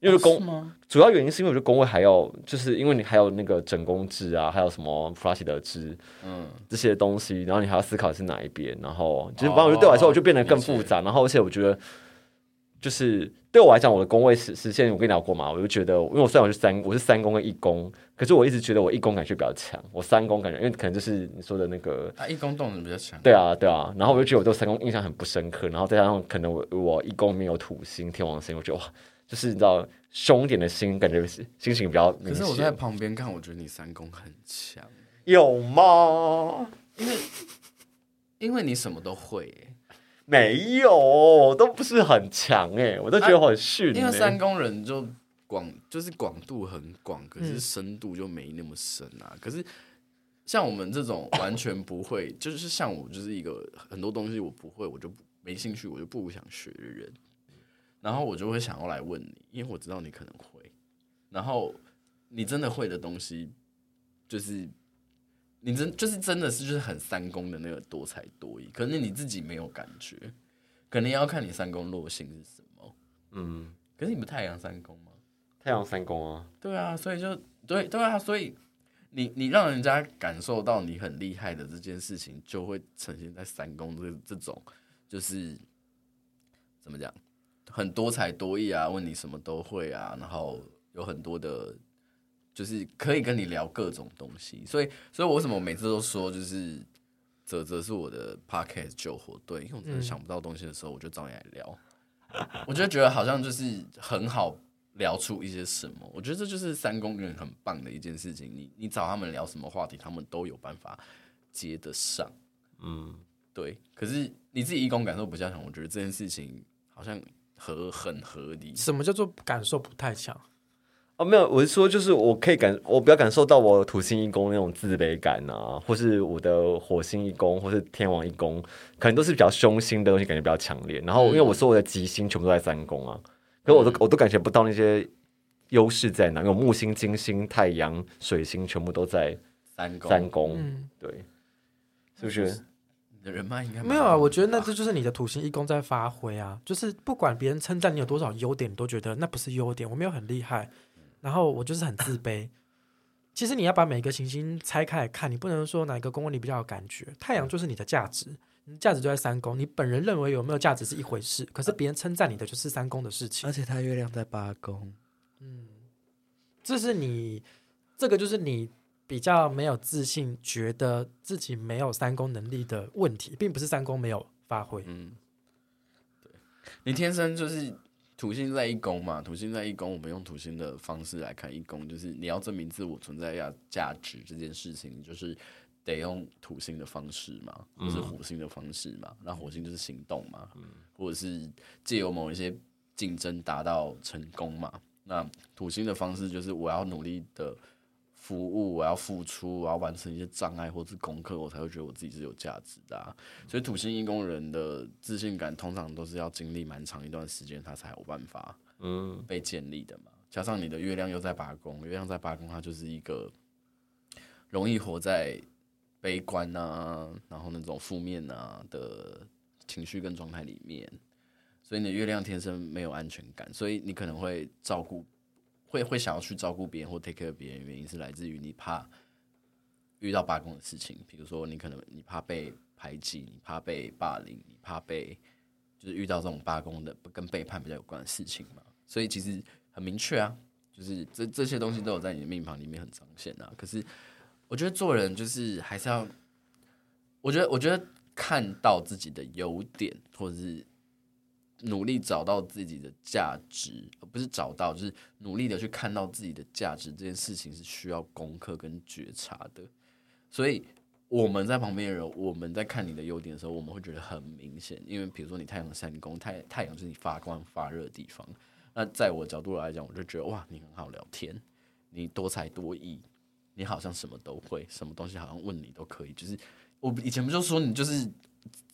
因为宫主要原因是因为我觉得工位还要就是因为你还有那个整宫制啊，还有什么弗拉西德制，嗯，这些东西，然后你还要思考是哪一边，然后就是反正我觉得对我来说我就变得更复杂，哦、然后而且我觉得就是。对我来讲，我的宫位实实现，我跟你聊过嘛，我就觉得，因为我虽然我是三，我是三宫跟一宫，可是我一直觉得我一宫感觉比较强，我三宫感觉，因为可能就是你说的那个，啊，一宫动能比较强，对啊，对啊，然后我就觉得我对三宫印象很不深刻，然后再加上可能我我一宫没有土星、天王星，我觉得哇，就是你知道凶点的星，感觉是心情比较。可是我在旁边看，我觉得你三宫很强，有吗？因为因为你什么都会。没有，都不是很强哎，我都觉得我很逊、欸。因为三公人就广，就是广度很广，可是深度就没那么深啊。嗯、可是像我们这种完全不会，就是像我，就是一个很多东西我不会，我就没兴趣，我就不想学的人。然后我就会想要来问你，因为我知道你可能会。然后你真的会的东西，就是。你真就是真的是就是很三宫的那个多才多艺，可是你自己没有感觉，可能要看你三宫落星是什么。嗯，可是你不太阳三宫吗？太阳三宫啊。对啊，所以就对对啊，所以你你让人家感受到你很厉害的这件事情，就会呈现在三宫这这种就是怎么讲，很多才多艺啊，问你什么都会啊，然后有很多的。就是可以跟你聊各种东西，所以，所以我为什么我每次都说，就是泽泽是我的 podcast 救火队，因为我真的想不到东西的时候，我就找你来聊。嗯、我就觉得好像就是很好聊出一些什么。我觉得这就是三公人很棒的一件事情。你你找他们聊什么话题，他们都有办法接得上。嗯，对。可是你自己一宫感受不加强，我觉得这件事情好像合很合理。什么叫做感受不太强？哦，没有，我是说，就是我可以感，我比较感受到我土星一宫那种自卑感啊，或是我的火星一宫，或是天王一宫，可能都是比较凶星的东西，感觉比较强烈。然后，因为我说我的吉星全部都在三宫啊，可是我都我都感觉不到那些优势在哪，因为木星、金星、太阳、水星全部都在三宫。三宫，对，是不是？你的人脉应该没有啊。我觉得那这就是你的土星一宫在发挥啊，就是不管别人称赞你有多少优点，你都觉得那不是优点，我没有很厉害，然后我就是很自卑。其实你要把每个行星拆开来看，你不能说哪个宫位你比较有感觉。太阳就是你的价值，你价值就在三宫。你本人认为有没有价值是一回事，可是别人称赞你的就是三宫的事情。而且他月亮在八宫，嗯，这是你，这个就是你比较没有自信，觉得自己没有三宫能力的问题，并不是三宫没有发挥。嗯，对，你天生就是。土星在一宫嘛，土星在一宫，我们用土星的方式来看一宫，就是你要证明自我存在价价值这件事情，就是得用土星的方式嘛，或是火星的方式嘛。那火星就是行动嘛，或者是借由某一些竞争达到成功嘛。那土星的方式就是我要努力的。服务，我要付出，我要完成一些障碍或是功课，我才会觉得我自己是有价值的啊。所以土星一宫人的自信感通常都是要经历蛮长一段时间，他才有办法嗯被建立的嘛。加上你的月亮又在八宫，月亮在八宫，它就是一个容易活在悲观啊，然后那种负面啊的情绪跟状态里面。所以你的月亮天生没有安全感，所以你可能会照顾。会会想要去照顾别人或 take care 别人，原因是来自于你怕遇到八宫的事情，比如说你可能你怕被排挤，你怕被霸凌，你怕被就是遇到这种八宫的跟背叛比较有关的事情嘛。所以其实很明确啊，就是这这些东西都有在你的命盘里面很彰显啊。可是我觉得做人就是还是要，我觉得我觉得看到自己的优点或者是。努力找到自己的价值，而不是找到，就是努力的去看到自己的价值。这件事情是需要功课跟觉察的。所以我们在旁边的人，我们在看你的优点的时候，我们会觉得很明显。因为比如说你太阳三宫，太太阳是你发光发热的地方。那在我角度来讲，我就觉得哇，你很好聊天，你多才多艺，你好像什么都会，什么东西好像问你都可以。就是我以前不就说你就是。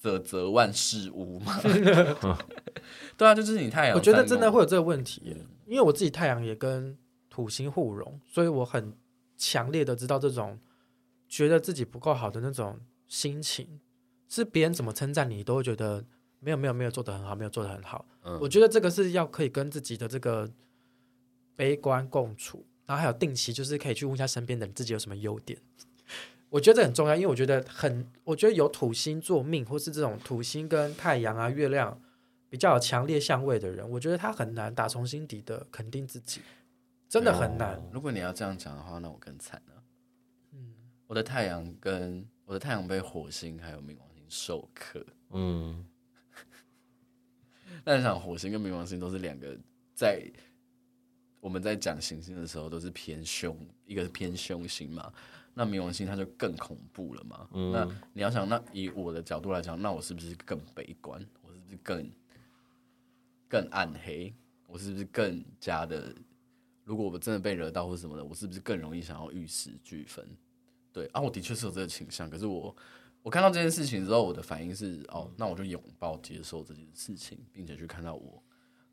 啧啧万事无嘛，(laughs) (laughs) 对啊，就是你太阳。我觉得真的会有这个问题，因为我自己太阳也跟土星互融，所以我很强烈的知道这种觉得自己不够好的那种心情，是别人怎么称赞你，都会觉得没有没有没有做得很好，没有做得很好。嗯，我觉得这个是要可以跟自己的这个悲观共处，然后还有定期就是可以去问一下身边的人，自己有什么优点。我觉得这很重要，因为我觉得很，我觉得有土星做命，或是这种土星跟太阳啊、月亮比较有强烈相位的人，我觉得他很难打从心底的肯定自己，真的很难。如果你要这样讲的话，那我更惨了。嗯，我的太阳跟我的太阳被火星还有冥王星授课。嗯，那你想火星跟冥王星都是两个在我们在讲行星的时候都是偏凶，一个是偏凶星嘛。那冥王星它就更恐怖了嘛？嗯、那你要想，那以我的角度来讲，那我是不是更悲观？我是不是更更暗黑？我是不是更加的？如果我真的被惹到或什么的，我是不是更容易想要玉石俱焚？对啊，我的确是有这个倾向。可是我我看到这件事情之后，我的反应是哦，那我就拥抱接受这件事情，并且去看到我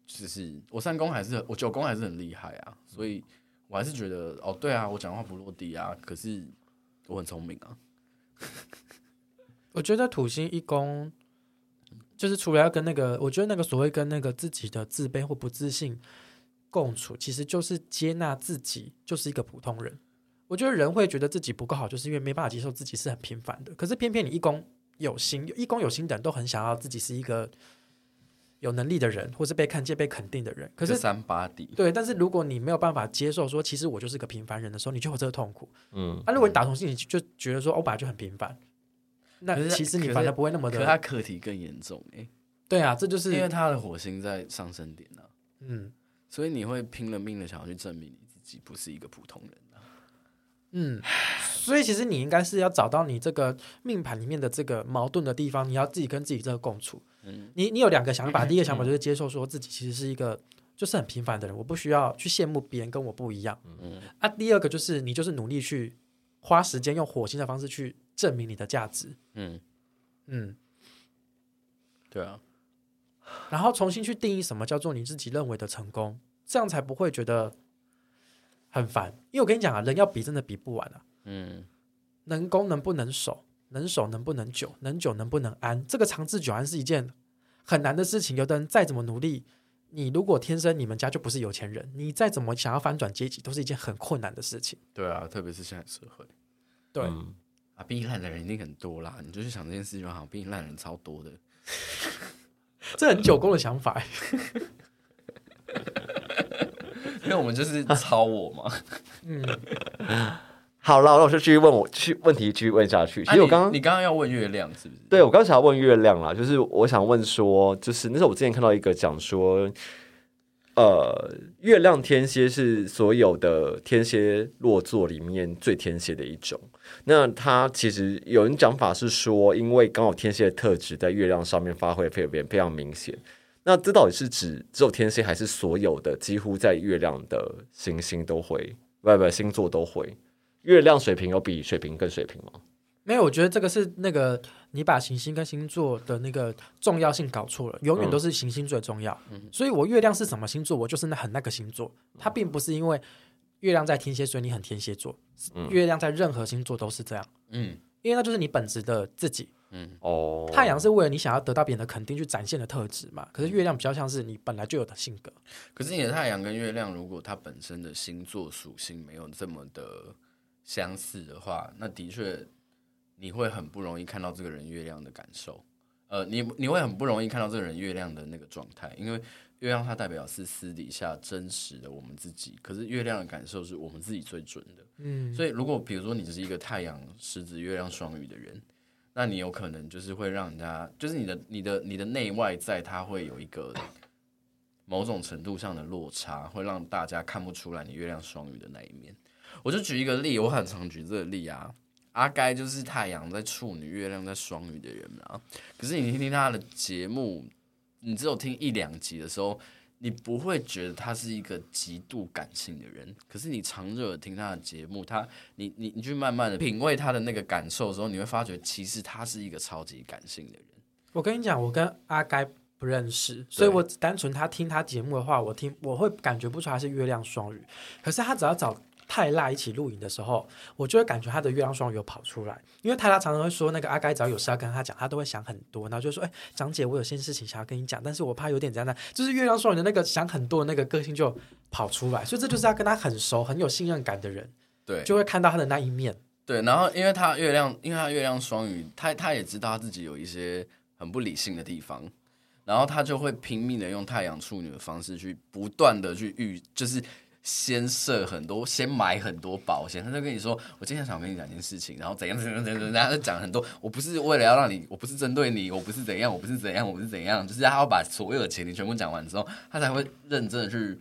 就是我三宫还是我九宫还是很厉害啊，所以。我还是觉得哦，对啊，我讲话不落地啊，可是我很聪明啊。我觉得土星一宫，就是除了要跟那个，我觉得那个所谓跟那个自己的自卑或不自信共处，其实就是接纳自己就是一个普通人。我觉得人会觉得自己不够好，就是因为没办法接受自己是很平凡的。可是偏偏你一宫有心，一宫有心的人都很想要自己是一个。有能力的人，或是被看见、被肯定的人，可是三八底对。但是如果你没有办法接受说，其实我就是个平凡人的时候，你就有这个痛苦。嗯，那、啊、如果你打从心里就觉得说，我本来就很平凡，那其实你反而不会那么的。可是他课题更严重哎、欸。对啊，这就是因为他的火星在上升点呢、啊。嗯，所以你会拼了命的想要去证明你自己不是一个普通人啊。嗯，所以其实你应该是要找到你这个命盘里面的这个矛盾的地方，你要自己跟自己这个共处。你你有两个想法，第一个想法就是接受说自己其实是一个就是很平凡的人，我不需要去羡慕别人跟我不一样。嗯啊，第二个就是你就是努力去花时间用火星的方式去证明你的价值。嗯嗯，对啊，然后重新去定义什么叫做你自己认为的成功，这样才不会觉得很烦。因为我跟你讲啊，人要比真的比不完啊。嗯，能攻能不能守，能守能不能久，能久能不能安。这个长治久安是一件很难的事情。有的人再怎么努力，你如果天生你们家就不是有钱人，你再怎么想要翻转阶级，都是一件很困难的事情。对啊，特别是现在社会，对、嗯、啊，比你烂的人一定很多啦。你就去想这件事就好，比你烂人超多的。(laughs) 这很九宫的想法，(laughs) 因为我们就是抄我嘛。嗯，(laughs) 好了，那我就继续问我，去问题继续问下去。其实我刚刚、啊、你刚刚要问月亮是不是？对，我刚想要问月亮啦，就是我想问说，就是那时候我之前看到一个讲说，呃，月亮天蝎是所有的天蝎落座里面最天蝎的一种。那它其实有人讲法是说，因为刚好天蝎的特质在月亮上面发挥非常非常明显。那这到底是指只有天蝎，还是所有的几乎在月亮的行星都会？不不，星座都会？月亮水平有比水瓶更水平吗？没有，我觉得这个是那个你把行星跟星座的那个重要性搞错了，永远都是行星最重要。嗯、所以我月亮是什么星座，我就是那很那个星座。它并不是因为。月亮在天蝎，所以你很天蝎座。嗯、月亮在任何星座都是这样。嗯，因为那就是你本质的自己。嗯，哦，太阳是为了你想要得到别人的肯定去展现的特质嘛。可是月亮比较像是你本来就有的性格。可是你的太阳跟月亮，如果它本身的星座属性没有这么的相似的话，那的确你会很不容易看到这个人月亮的感受。呃，你你会很不容易看到这个人月亮的那个状态，因为。月亮它代表是私底下真实的我们自己，可是月亮的感受是我们自己最准的。嗯，所以如果比如说你是一个太阳狮子、月亮双鱼的人，那你有可能就是会让人家，就是你的、你的、你的内外在，它会有一个某种程度上的落差，会让大家看不出来你月亮双鱼的那一面。我就举一个例，我很常举这个例啊。阿该就是太阳在处女、月亮在双鱼的人啊，可是你听听他的节目。你只有听一两集的时候，你不会觉得他是一个极度感性的人。可是你长久的听他的节目，他你你你去慢慢的品味他的那个感受的时候，你会发觉其实他是一个超级感性的人。我跟你讲，我跟阿该不认识，所以我单纯他听他节目的话，我听我会感觉不出来是月亮双鱼。可是他只要找。泰拉一起录影的时候，我就会感觉他的月亮双鱼有跑出来，因为泰拉常常会说，那个阿该只要有事要跟他讲，他都会想很多，然后就说：“哎、欸，长姐，我有些事情想要跟你讲，但是我怕有点这样的，就是月亮双鱼的那个想很多的那个个性就跑出来，所以这就是要跟他很熟、很有信任感的人，对，就会看到他的那一面。对，然后因为他月亮，因为他月亮双鱼，他他也知道他自己有一些很不理性的地方，然后他就会拼命的用太阳处女的方式去不断的去预，就是。先设很多，先买很多保险，他就跟你说：“我今天想跟你讲一件事情，然后怎样怎样怎样怎样。”他就讲很多。我不是为了要让你，我不是针对你，我不是怎样，我不是怎样，我不是怎样，就是他要把所有的前提全部讲完之后，他才会认真的去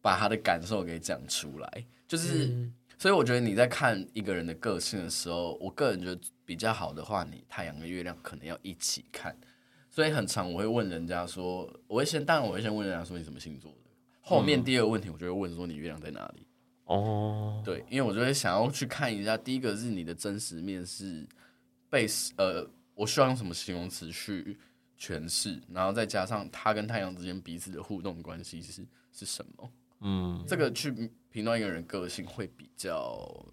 把他的感受给讲出来。就是，嗯、所以我觉得你在看一个人的个性的时候，我个人觉得比较好的话，你太阳跟月亮可能要一起看。所以很长我会问人家说，我会先，当然我会先问人家说你什么星座。后面第二个问题，我就会问说你月亮在哪里？哦，对，因为我就会想要去看一下，第一个是你的真实面是被呃，我需要用什么形容词去诠释，然后再加上他跟太阳之间彼此的互动关系是是什么？嗯，这个去评断一个人个性会比较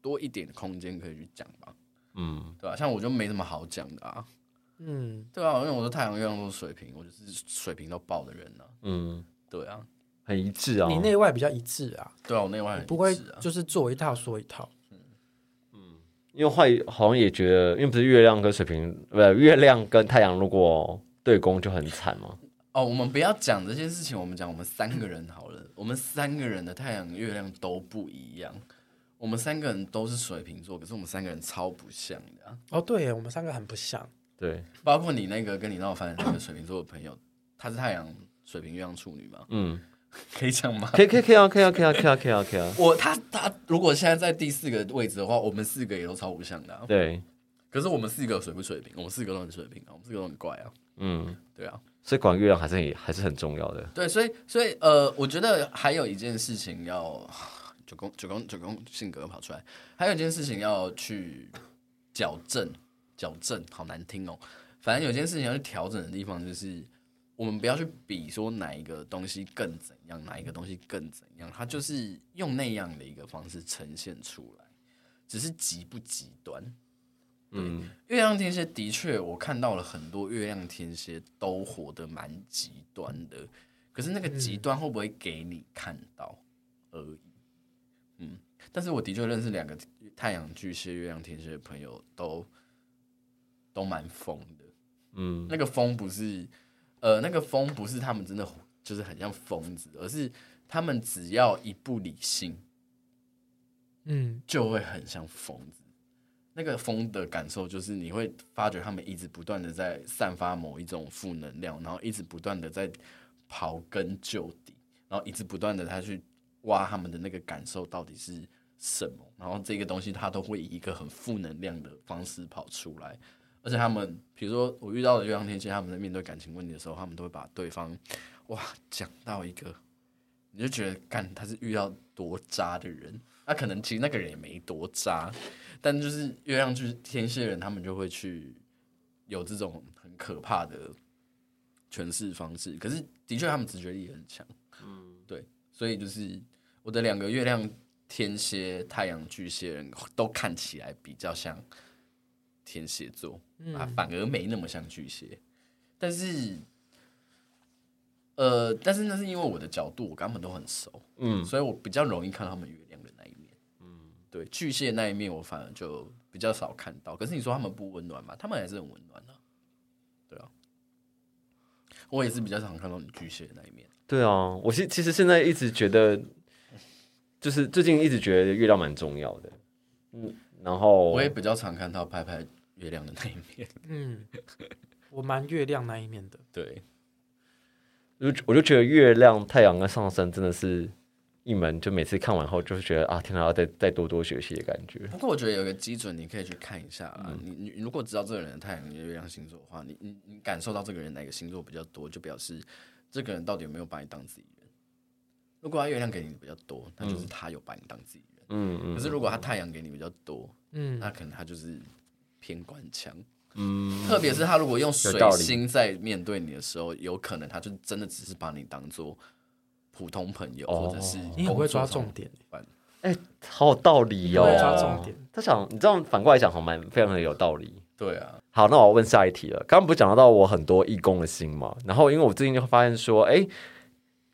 多一点空间可以去讲吧？嗯，对吧？像我就没什么好讲的啊。嗯，对啊，因为我的太阳月亮都是水瓶，我就是水瓶都爆的人呢、啊。嗯。对啊，很一致啊。你内外比较一致啊。对啊，我内外很一致啊，不会就是做一套说一套。嗯嗯，因为坏好像也觉得，因为不是月亮跟水瓶，不是月亮跟太阳如果对宫就很惨吗。哦，我们不要讲这些事情，我们讲我们三个人好了。我们三个人的太阳、月亮都不一样。我们三个人都是水瓶座，可是我们三个人超不像的啊。哦，对，我们三个很不像。对，包括你那个跟你闹翻的那个水瓶座的朋友，他是太阳。水瓶月亮处女嘛？嗯，(laughs) 可以讲吗？可以可以可以啊可以啊可以啊可以啊可以啊可以啊！我他他如果现在在第四个位置的话，我们四个也都超不像的。对，可是我们四个水不水平？我们四个都很水平啊，我们四个都很怪啊。嗯，对啊，所以管月亮还是很还是很重要的。对，所以所以呃，我觉得还有一件事情要 (sighs) 九宫九宫九宫性格跑出来，还有一件事情要去矫正矫正，好难听哦。反正有件事情要去调整的地方就是。我们不要去比说哪一个东西更怎样，哪一个东西更怎样，它就是用那样的一个方式呈现出来，只是极不极端。嗯，月亮天蝎的确，我看到了很多月亮天蝎都活得蛮极端的，可是那个极端会不会给你看到而已？嗯，但是我的确认识两个太阳巨蟹、月亮天蝎的朋友都，都都蛮疯的。嗯，那个疯不是，呃，那个疯不是他们真的就是很像疯子，而是他们只要一不理性，嗯，就会很像疯子。那个疯的感受就是你会发觉他们一直不断的在散发某一种负能量，然后一直不断的在刨根究底，然后一直不断的他去挖他们的那个感受到底是什么，然后这个东西他都会以一个很负能量的方式跑出来，而且他们比如说我遇到的月亮天蝎，他们在面对感情问题的时候，他们都会把对方哇讲到一个，你就觉得干他是遇到多渣的人。那、啊、可能其实那个人也没多渣，但就是月亮就是天蝎人，他们就会去有这种很可怕的诠释方式。可是的确，他们直觉力很强，嗯，对，所以就是我的两个月亮天蝎、太阳巨蟹人都看起来比较像天蝎座，啊，反而没那么像巨蟹。但是，呃，但是那是因为我的角度，我跟他们都很熟，嗯，所以我比较容易看到他们月亮的那一面。嗯对巨蟹那一面，我反而就比较少看到。可是你说他们不温暖吗？他们还是很温暖的。对啊，我也是比较常看到你巨蟹的那一面。对啊，我现其实现在一直觉得，就是最近一直觉得月亮蛮重要的。嗯，然后我也比较常看到拍拍月亮的那一面。嗯，我蛮月亮那一面的。对，我我就觉得月亮、太阳跟上升真的是。一门就每次看完后，就是觉得啊，天哪，要再再多多学习的感觉。不过我觉得有一个基准，你可以去看一下啊。嗯、你你如果知道这个人的太阳、月亮星座的话，你你你感受到这个人哪个星座比较多，就表示这个人到底有没有把你当自己人。如果他月亮给你比较多，那就是他有把你当自己人。嗯嗯。可是如果他太阳给你比较多，嗯，那可能他就是偏官腔。嗯。特别是他如果用水星在面对你的时候，有可能他就真的只是把你当做。普通朋友，或者是你很会抓重点，哎、欸，好有道理哦！抓重点，他想你这样反过来讲，好蛮非常的有道理。对啊，好，那我要问下一题了。刚刚不是讲到我很多义工的心嘛？然后因为我最近就会发现说，哎、欸，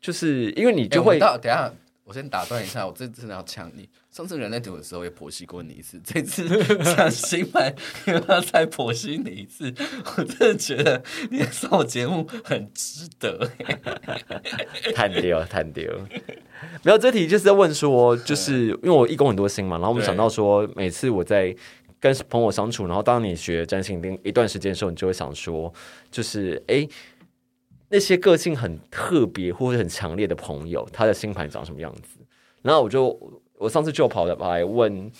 就是因为你就会，欸、等下。我先打断一下，我这次真的要呛你。上次人类图的时候也剖析过你一次，(laughs) 这次讲星盘又要再剖析你一次，我真的觉得你上我节目很值得。(laughs) 太屌，太屌！没有这题就是在问说，就是因为我一宫很多星嘛，然后我们想到说，每次我在跟朋友相处，然后当你学占星一段时间的时候，你就会想说，就是哎。欸那些个性很特别或者很强烈的朋友，他的星盘长什么样子？然后我就我上次就跑来问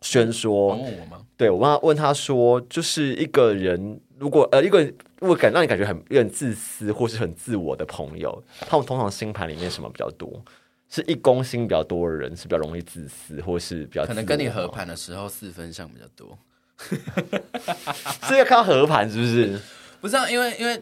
轩说，问我吗？对，我问他问他说，就是一个人如果呃一个人如果感让你感觉很有点自私或是很自我的朋友，他们通常星盘里面什么比较多？是一宫星比较多的人是比较容易自私，或是比较可能跟你合盘的时候四分相比较多，是要看合盘是不是？(laughs) 不是啊，因为因为。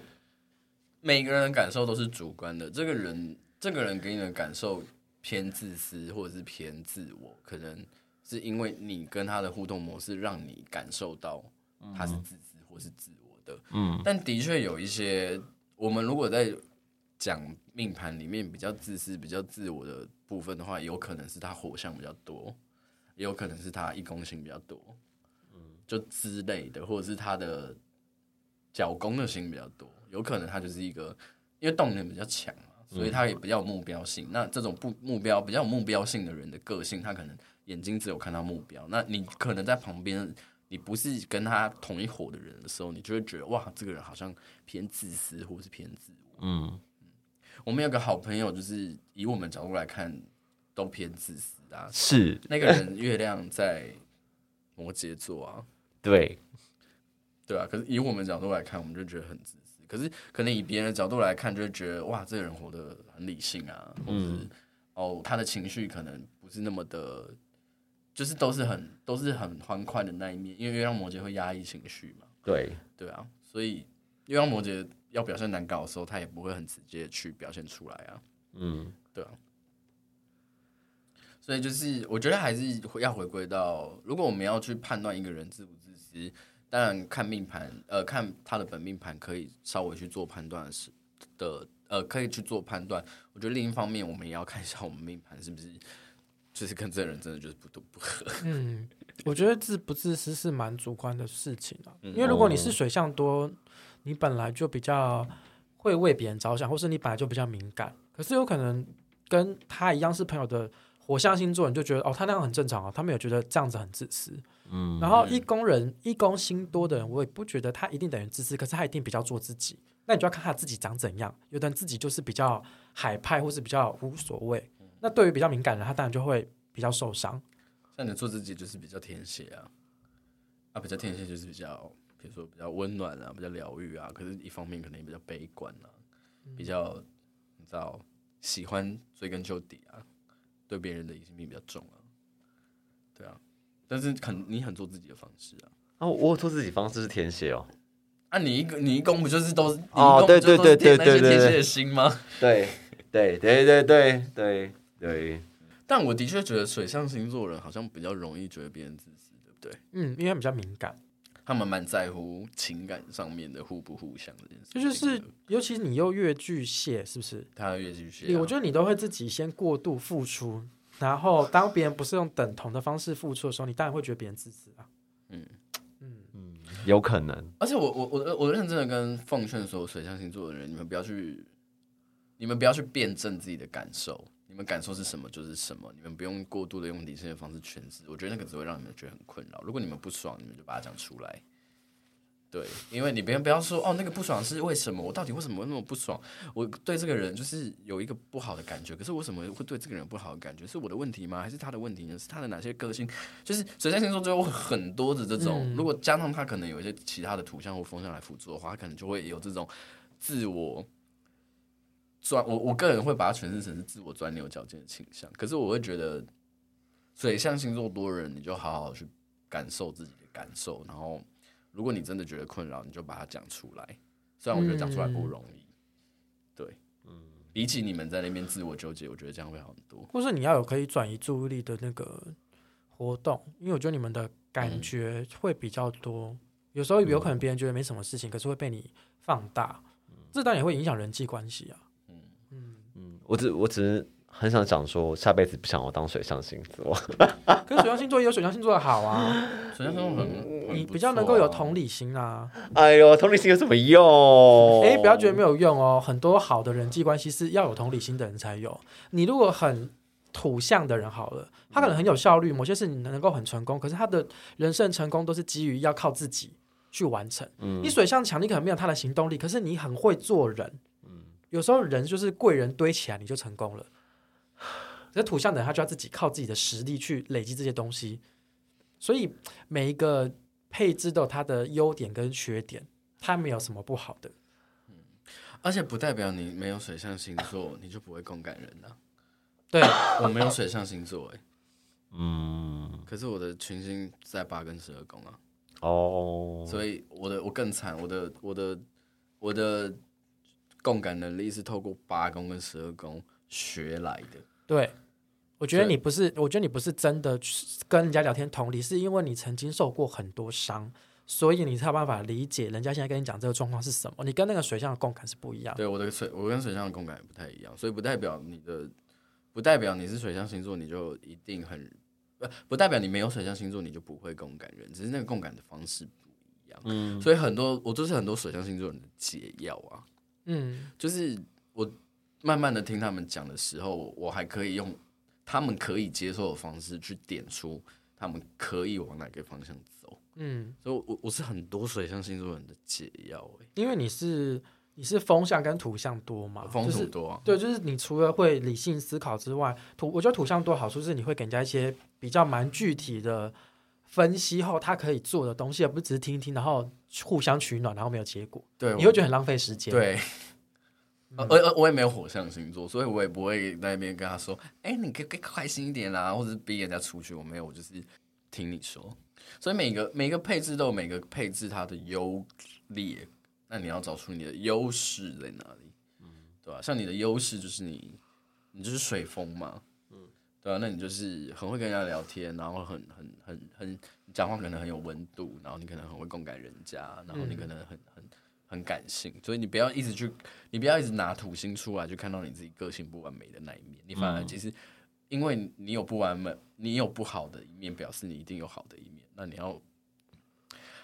每个人的感受都是主观的。这个人，这个人给你的感受偏自私，或者是偏自我，可能是因为你跟他的互动模式，让你感受到他是自私或是自我的。嗯，但的确有一些，我们如果在讲命盘里面比较自私、比较自我的部分的话，有可能是他火象比较多，也有可能是他一宫星比较多，嗯，就之类的，或者是他的角宫的星比较多。有可能他就是一个，因为动能比较强嘛，所以他也比较有目标性。那这种不目标比较有目标性的人的个性，他可能眼睛只有看到目标。那你可能在旁边，你不是跟他同一伙的人的时候，你就会觉得哇，这个人好像偏自私，或是偏自我。嗯，我们有个好朋友，就是以我们角度来看，都偏自私啊。是那个人月亮在摩羯座啊，(laughs) 对，对啊。可是以我们角度来看，我们就觉得很自。可是，可能以别人的角度来看，就会觉得哇，这个人活得很理性啊，或者是、嗯、哦，他的情绪可能不是那么的，就是都是很都是很欢快的那一面，因为月亮摩羯会压抑情绪嘛。对对啊，所以月亮摩羯要表现难搞的时候，他也不会很直接去表现出来啊。嗯，对啊。所以就是我觉得还是要回归到，如果我们要去判断一个人自不自私。实当然看命盘，呃，看他的本命盘可以稍微去做判断是的，呃，可以去做判断。我觉得另一方面，我们也要看一下我们命盘是不是就是跟这个人真的就是不不合。嗯，我觉得自不自私是蛮主观的事情啊，因为如果你是水象多，你本来就比较会为别人着想，或是你本来就比较敏感，可是有可能跟他一样是朋友的。火象星座，你就觉得哦，他那样很正常啊，他没有觉得这样子很自私。嗯，然后一工人、一工心多的人，我也不觉得他一定等于自私，可是他一定比较做自己。那你就要看他自己长怎样。有的人自己就是比较海派，或是比较无所谓。那对于比较敏感的人，他当然就会比较受伤。像你做自己就是比较天蝎啊，啊，比较天蝎就是比较，比如说比较温暖啊，比较疗愈啊。可是一方面可能也比较悲观啊，比较你知道喜欢追根究底啊。对别人的疑心病比较重啊，对啊，但是肯你很做自己的方式啊。啊，我做自己方式是天蝎哦。啊，你一个你一共不就是都是哦？对对对对对对，天蝎的心吗？对对对对对对对。但我的确觉得水象星座人好像比较容易觉得别人自私，对不对？嗯，因为他比较敏感，他们蛮在乎情感上面的互不互相这件事。这就是，尤其你又越巨蟹，是不是？他越巨蟹，我觉得你都会自己先过度付出，然后当别人不是用等同的方式付出的时候，你当然会觉得别人自私啊。嗯嗯嗯，有可能。而且我我我我认真的跟奉劝所有水象星座的人，你们不要去，你们不要去辩证自己的感受。你们感受是什么就是什么，你们不用过度的用理性的方式诠释，我觉得那个只会让你们觉得很困扰。如果你们不爽，你们就把它讲出来。对，因为你别人不要说哦，那个不爽是为什么？我到底为什么会那么不爽？我对这个人就是有一个不好的感觉，可是为什么会对这个人不好的感觉？是我的问题吗？还是他的问题呢？是他的哪些个性？就是水象星座就有很多的这种，嗯、如果加上他可能有一些其他的图像或风向来辅助的话，他可能就会有这种自我。钻我我个人会把它诠释成是自我钻牛角尖的倾向，可是我会觉得水象星座多人，你就好好去感受自己的感受，然后如果你真的觉得困扰，你就把它讲出来。虽然我觉得讲出来不容易，嗯、对，嗯，比起你们在那边自我纠结，我觉得这样会好很多。或是你要有可以转移注意力的那个活动，因为我觉得你们的感觉会比较多，嗯、有时候有可能别人觉得没什么事情，可是会被你放大，嗯、这当然也会影响人际关系啊。嗯嗯嗯我只我只是很想讲说，下辈子不想我当水象星座。(laughs) 可是水象星座也有水象星座的好啊，(laughs) 水象星座很，很你比较能够有同理心啊。哎呦，同理心有什么用？哎、欸，不要觉得没有用哦。很多好的人际关系是要有同理心的人才有。你如果很土象的人好了，他可能很有效率，某些事你能够很成功，可是他的人生成功都是基于要靠自己去完成。嗯，你水象强，你可能没有他的行动力，可是你很会做人。嗯有时候人就是贵人堆起来，你就成功了。这土象的人，他就要自己靠自己的实力去累积这些东西。所以每一个配置都有它的优点跟缺点，它没有什么不好的。嗯，而且不代表你没有水象星座，你就不会共感人了。对，(laughs) 我没有水象星座，哎，嗯，可是我的群星在八跟十二宫啊。哦，所以我的我更惨，我的我的我的。共感能力是透过八宫跟十二宫学来的。对，我觉得你不是，我觉得你不是真的跟人家聊天同理，是因为你曾经受过很多伤，所以你才有办法理解人家现在跟你讲这个状况是什么。你跟那个水象的共感是不一样。对，我的水，我跟水象的共感也不太一样，所以不代表你的，不代表你是水象星座你就一定很，不不代表你没有水象星座你就不会共感人，只是那个共感的方式不一样。嗯，所以很多我都是很多水象星座人的解药啊。嗯，就是我慢慢的听他们讲的时候，我还可以用他们可以接受的方式去点出他们可以往哪个方向走。嗯，所以我我是很多水象星座人的解药诶，因为你是你是风象跟土象多嘛，风土多啊，就是，对，就是你除了会理性思考之外，土我觉得土象多好处是你会给人家一些比较蛮具体的分析后他可以做的东西，而不是只是听一听然后。互相取暖，然后没有结果，对，你会觉得很浪费时间。对，而而、嗯、我也没有火象星座，所以我也不会在那边跟他说：“哎、欸，你可以开心一点啦，或者是逼人家出去。”我没有，我就是听你说。所以每个每个配置都有每个配置它的优劣，那你要找出你的优势在哪里，嗯，对吧、啊？像你的优势就是你，你就是水风嘛，嗯，对啊，那你就是很会跟人家聊天，然后很很很很讲话可能很有温度，然后你可能很会共感人家，然后你可能很很很感性，所以你不要一直去，你不要一直拿土星出来就看到你自己个性不完美的那一面，你反而其实因为你有不完美，你有不好的一面，表示你一定有好的一面，那你要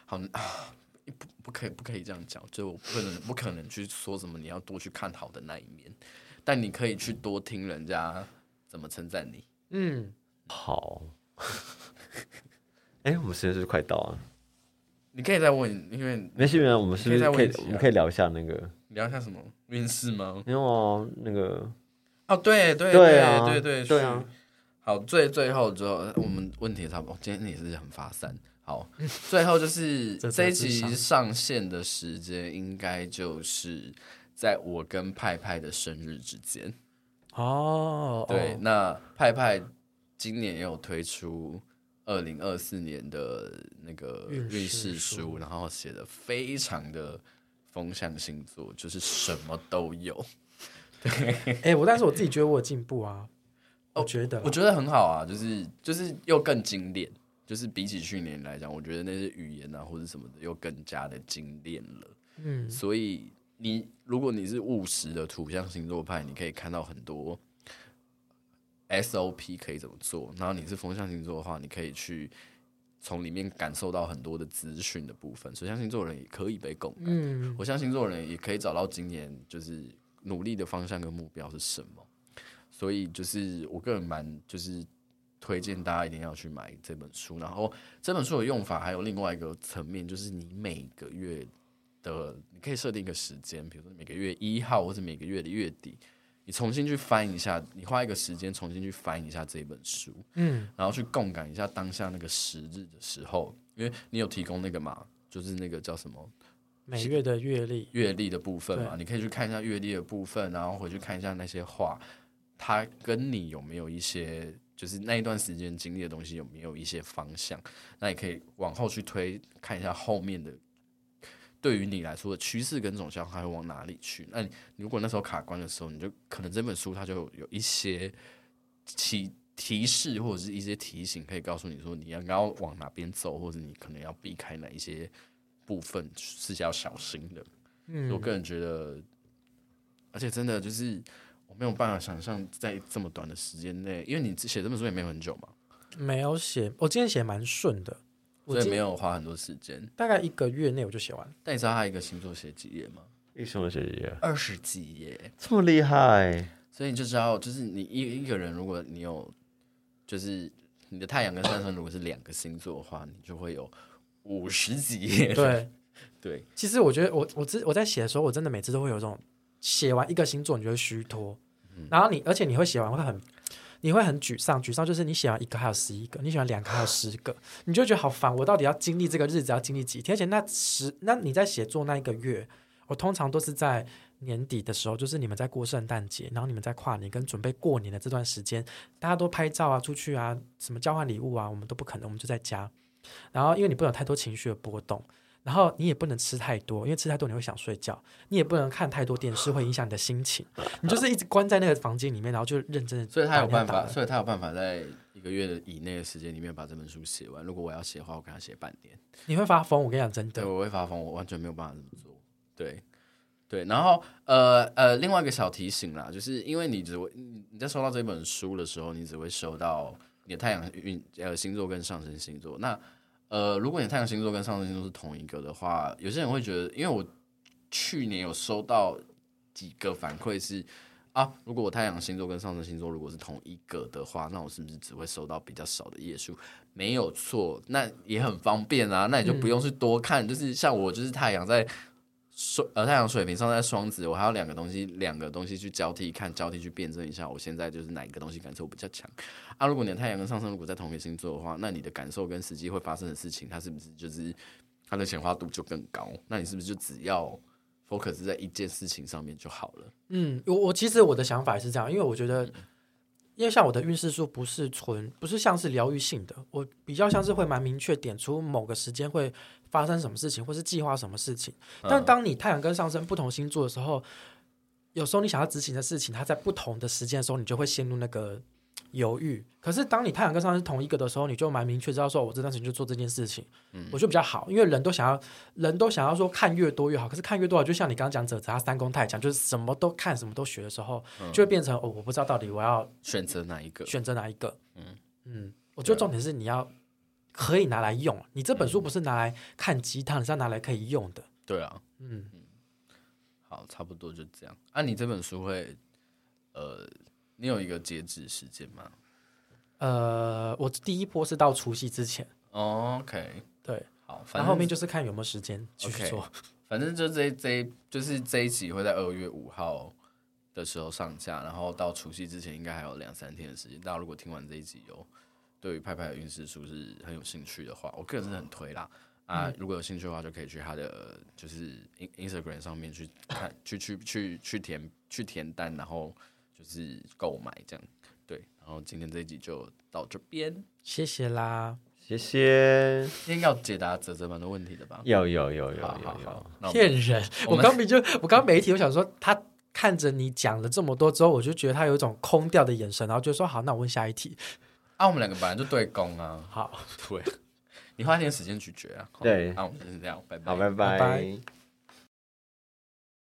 好啊，不不可以不可以这样讲，就我不可能不可能去说什么你要多去看好的那一面，但你可以去多听人家。怎么称赞你？嗯，好。(laughs) 哎、欸，我们时间是不是快到了？你可以再问，因为没事没事，我们是不是可以？我们可以聊一下那个，聊一下什么运势吗？没有啊，那个哦，对对对啊，对对对啊。好，最最后之后，我们问题差不多。今天也是很发散。好，(laughs) 最后就是这一集上线的时间，应该就是在我跟派派的生日之间。哦，对，那派派今年也有推出二零二四年的那个运势书，然后写的非常的风象星座，就是什么都有。对，(laughs) (laughs) 哎、欸，我但是我自己觉得我有进步啊，我觉得，我觉得很好啊，就是就是又更精炼，就是比起去年来讲，我觉得那些语言啊或者什么的又更加的精炼了。嗯，所以。你如果你是务实的土象星座派，你可以看到很多 SOP 可以怎么做。然后你是风象星座的话，你可以去从里面感受到很多的资讯的部分。水象星座的人也可以被共感，嗯，火象星座人也可以找到今年就是努力的方向跟目标是什么。所以就是我个人蛮就是推荐大家一定要去买这本书。然后这本书的用法还有另外一个层面，就是你每个月。的，你可以设定一个时间，比如说每个月一号或者每个月的月底，你重新去翻一下，你花一个时间重新去翻一下这本书，嗯，然后去共感一下当下那个时日的时候，因为你有提供那个嘛，就是那个叫什么每月的月历，月历的部分嘛，你可以去看一下月历的部分，然后回去看一下那些话，它跟你有没有一些，就是那一段时间经历的东西有没有一些方向，那你可以往后去推，看一下后面的。对于你来说的趋势跟走向还会往哪里去？那你如果那时候卡关的时候，你就可能这本书它就有一些提提示或者是一些提醒，可以告诉你说你要要往哪边走，或者你可能要避开哪一些部分是要小心的。嗯，我个人觉得，而且真的就是我没有办法想象在这么短的时间内，因为你写这本书也没有很久嘛，没有写，我今天写蛮顺的。所以没有花很多时间，大概一个月内我就写完。但你知道他一个星座写几页吗？一个星座写几页？二十几页，这么厉害！所以你就知道，就是你一一个人，如果你有，就是你的太阳跟上升如果是两个星座的话，你就会有五十几页。对 (laughs) 对，其实我觉得我我之我在写的时候，我真的每次都会有这种写完一个星座，你就会虚脱，嗯、然后你而且你会写完会很。你会很沮丧，沮丧就是你写完一个还有十一个，你写完两个还有十个，你就觉得好烦。我到底要经历这个日子要经历几天？而且那十，那你在写作那一个月，我通常都是在年底的时候，就是你们在过圣诞节，然后你们在跨年跟准备过年的这段时间，大家都拍照啊，出去啊，什么交换礼物啊，我们都不可能，我们就在家。然后因为你不能有太多情绪的波动。然后你也不能吃太多，因为吃太多你会想睡觉。你也不能看太多电视，会影响你的心情。你就是一直关在那个房间里面，然后就认真的。所以他有办法，所以他有办法在一个月的以内的时间里面把这本书写完。如果我要写的话，我跟他写半年。你会发疯，我跟你讲真的。对，我会发疯，我完全没有办法这么做。对，对。然后呃呃，另外一个小提醒啦，就是因为你只会你在收到这本书的时候，你只会收到你的太阳运呃星座跟上升星座。那呃，如果你太阳星座跟上升星座是同一个的话，有些人会觉得，因为我去年有收到几个反馈是啊，如果我太阳星座跟上升星座如果是同一个的话，那我是不是只会收到比较少的页数？没有错，那也很方便啊，那你就不用去多看，嗯、就是像我就是太阳在。水呃，太阳水平上在双子，我还有两个东西，两个东西去交替看，交替去辩证一下，我现在就是哪一个东西感受比较强啊？如果你的太阳跟上升如果在同一个星座的话，那你的感受跟实际会发生的事情，它是不是就是它的显化度就更高？那你是不是就只要 focus 在一件事情上面就好了？嗯，我我其实我的想法是这样，因为我觉得，因为像我的运势书不是纯不是像是疗愈性的，我比较像是会蛮明确点出某个时间会。发生什么事情，或是计划什么事情？但当你太阳跟上升不同星座的时候，有时候你想要执行的事情，它在不同的时间的时候，你就会陷入那个犹豫。可是当你太阳跟上升同一个的时候，你就蛮明确知道说，我这段时间就做这件事情，嗯，我觉得比较好，因为人都想要，人都想要说看越多越好。可是看越多，就像你刚刚讲者，他三宫太强，就是什么都看，什么都学的时候，嗯、就会变成哦，我不知道到底我要选择哪一个，选择哪一个。嗯嗯，我觉得重点是你要可以拿来用。你这本书不是拿来看鸡汤，你是要拿来可以用的。对啊，嗯嗯，好，差不多就这样。啊，你这本书会，呃，你有一个截止时间吗？呃，我第一波是到除夕之前。Oh, OK，对，好，反正后面就是看有没有时间继续做。Okay, 反正就这这一就是这一集会在二月五号的时候上架，然后到除夕之前应该还有两三天的时间。大家如果听完这一集有对于派派的运势书是很有兴趣的话，我个人是很推啦。啊，嗯、如果有兴趣的话，就可以去他的就是 Instagram 上面去看，去去去去填去填单，然后就是购买这样。对，然后今天这一集就到这边，谢谢啦，谢谢。今天要解答泽泽们的问题的吧？有有有有有有，骗人！我刚没就我刚没提，我想说他看着你讲了这么多之后，我就觉得他有一种空掉的眼神，然后就说好，那我问下一题。啊，我们两个本来就对攻啊，好，对，你花点时间咀嚼啊。对，那我们就是这样，拜拜，好，拜拜。拜拜。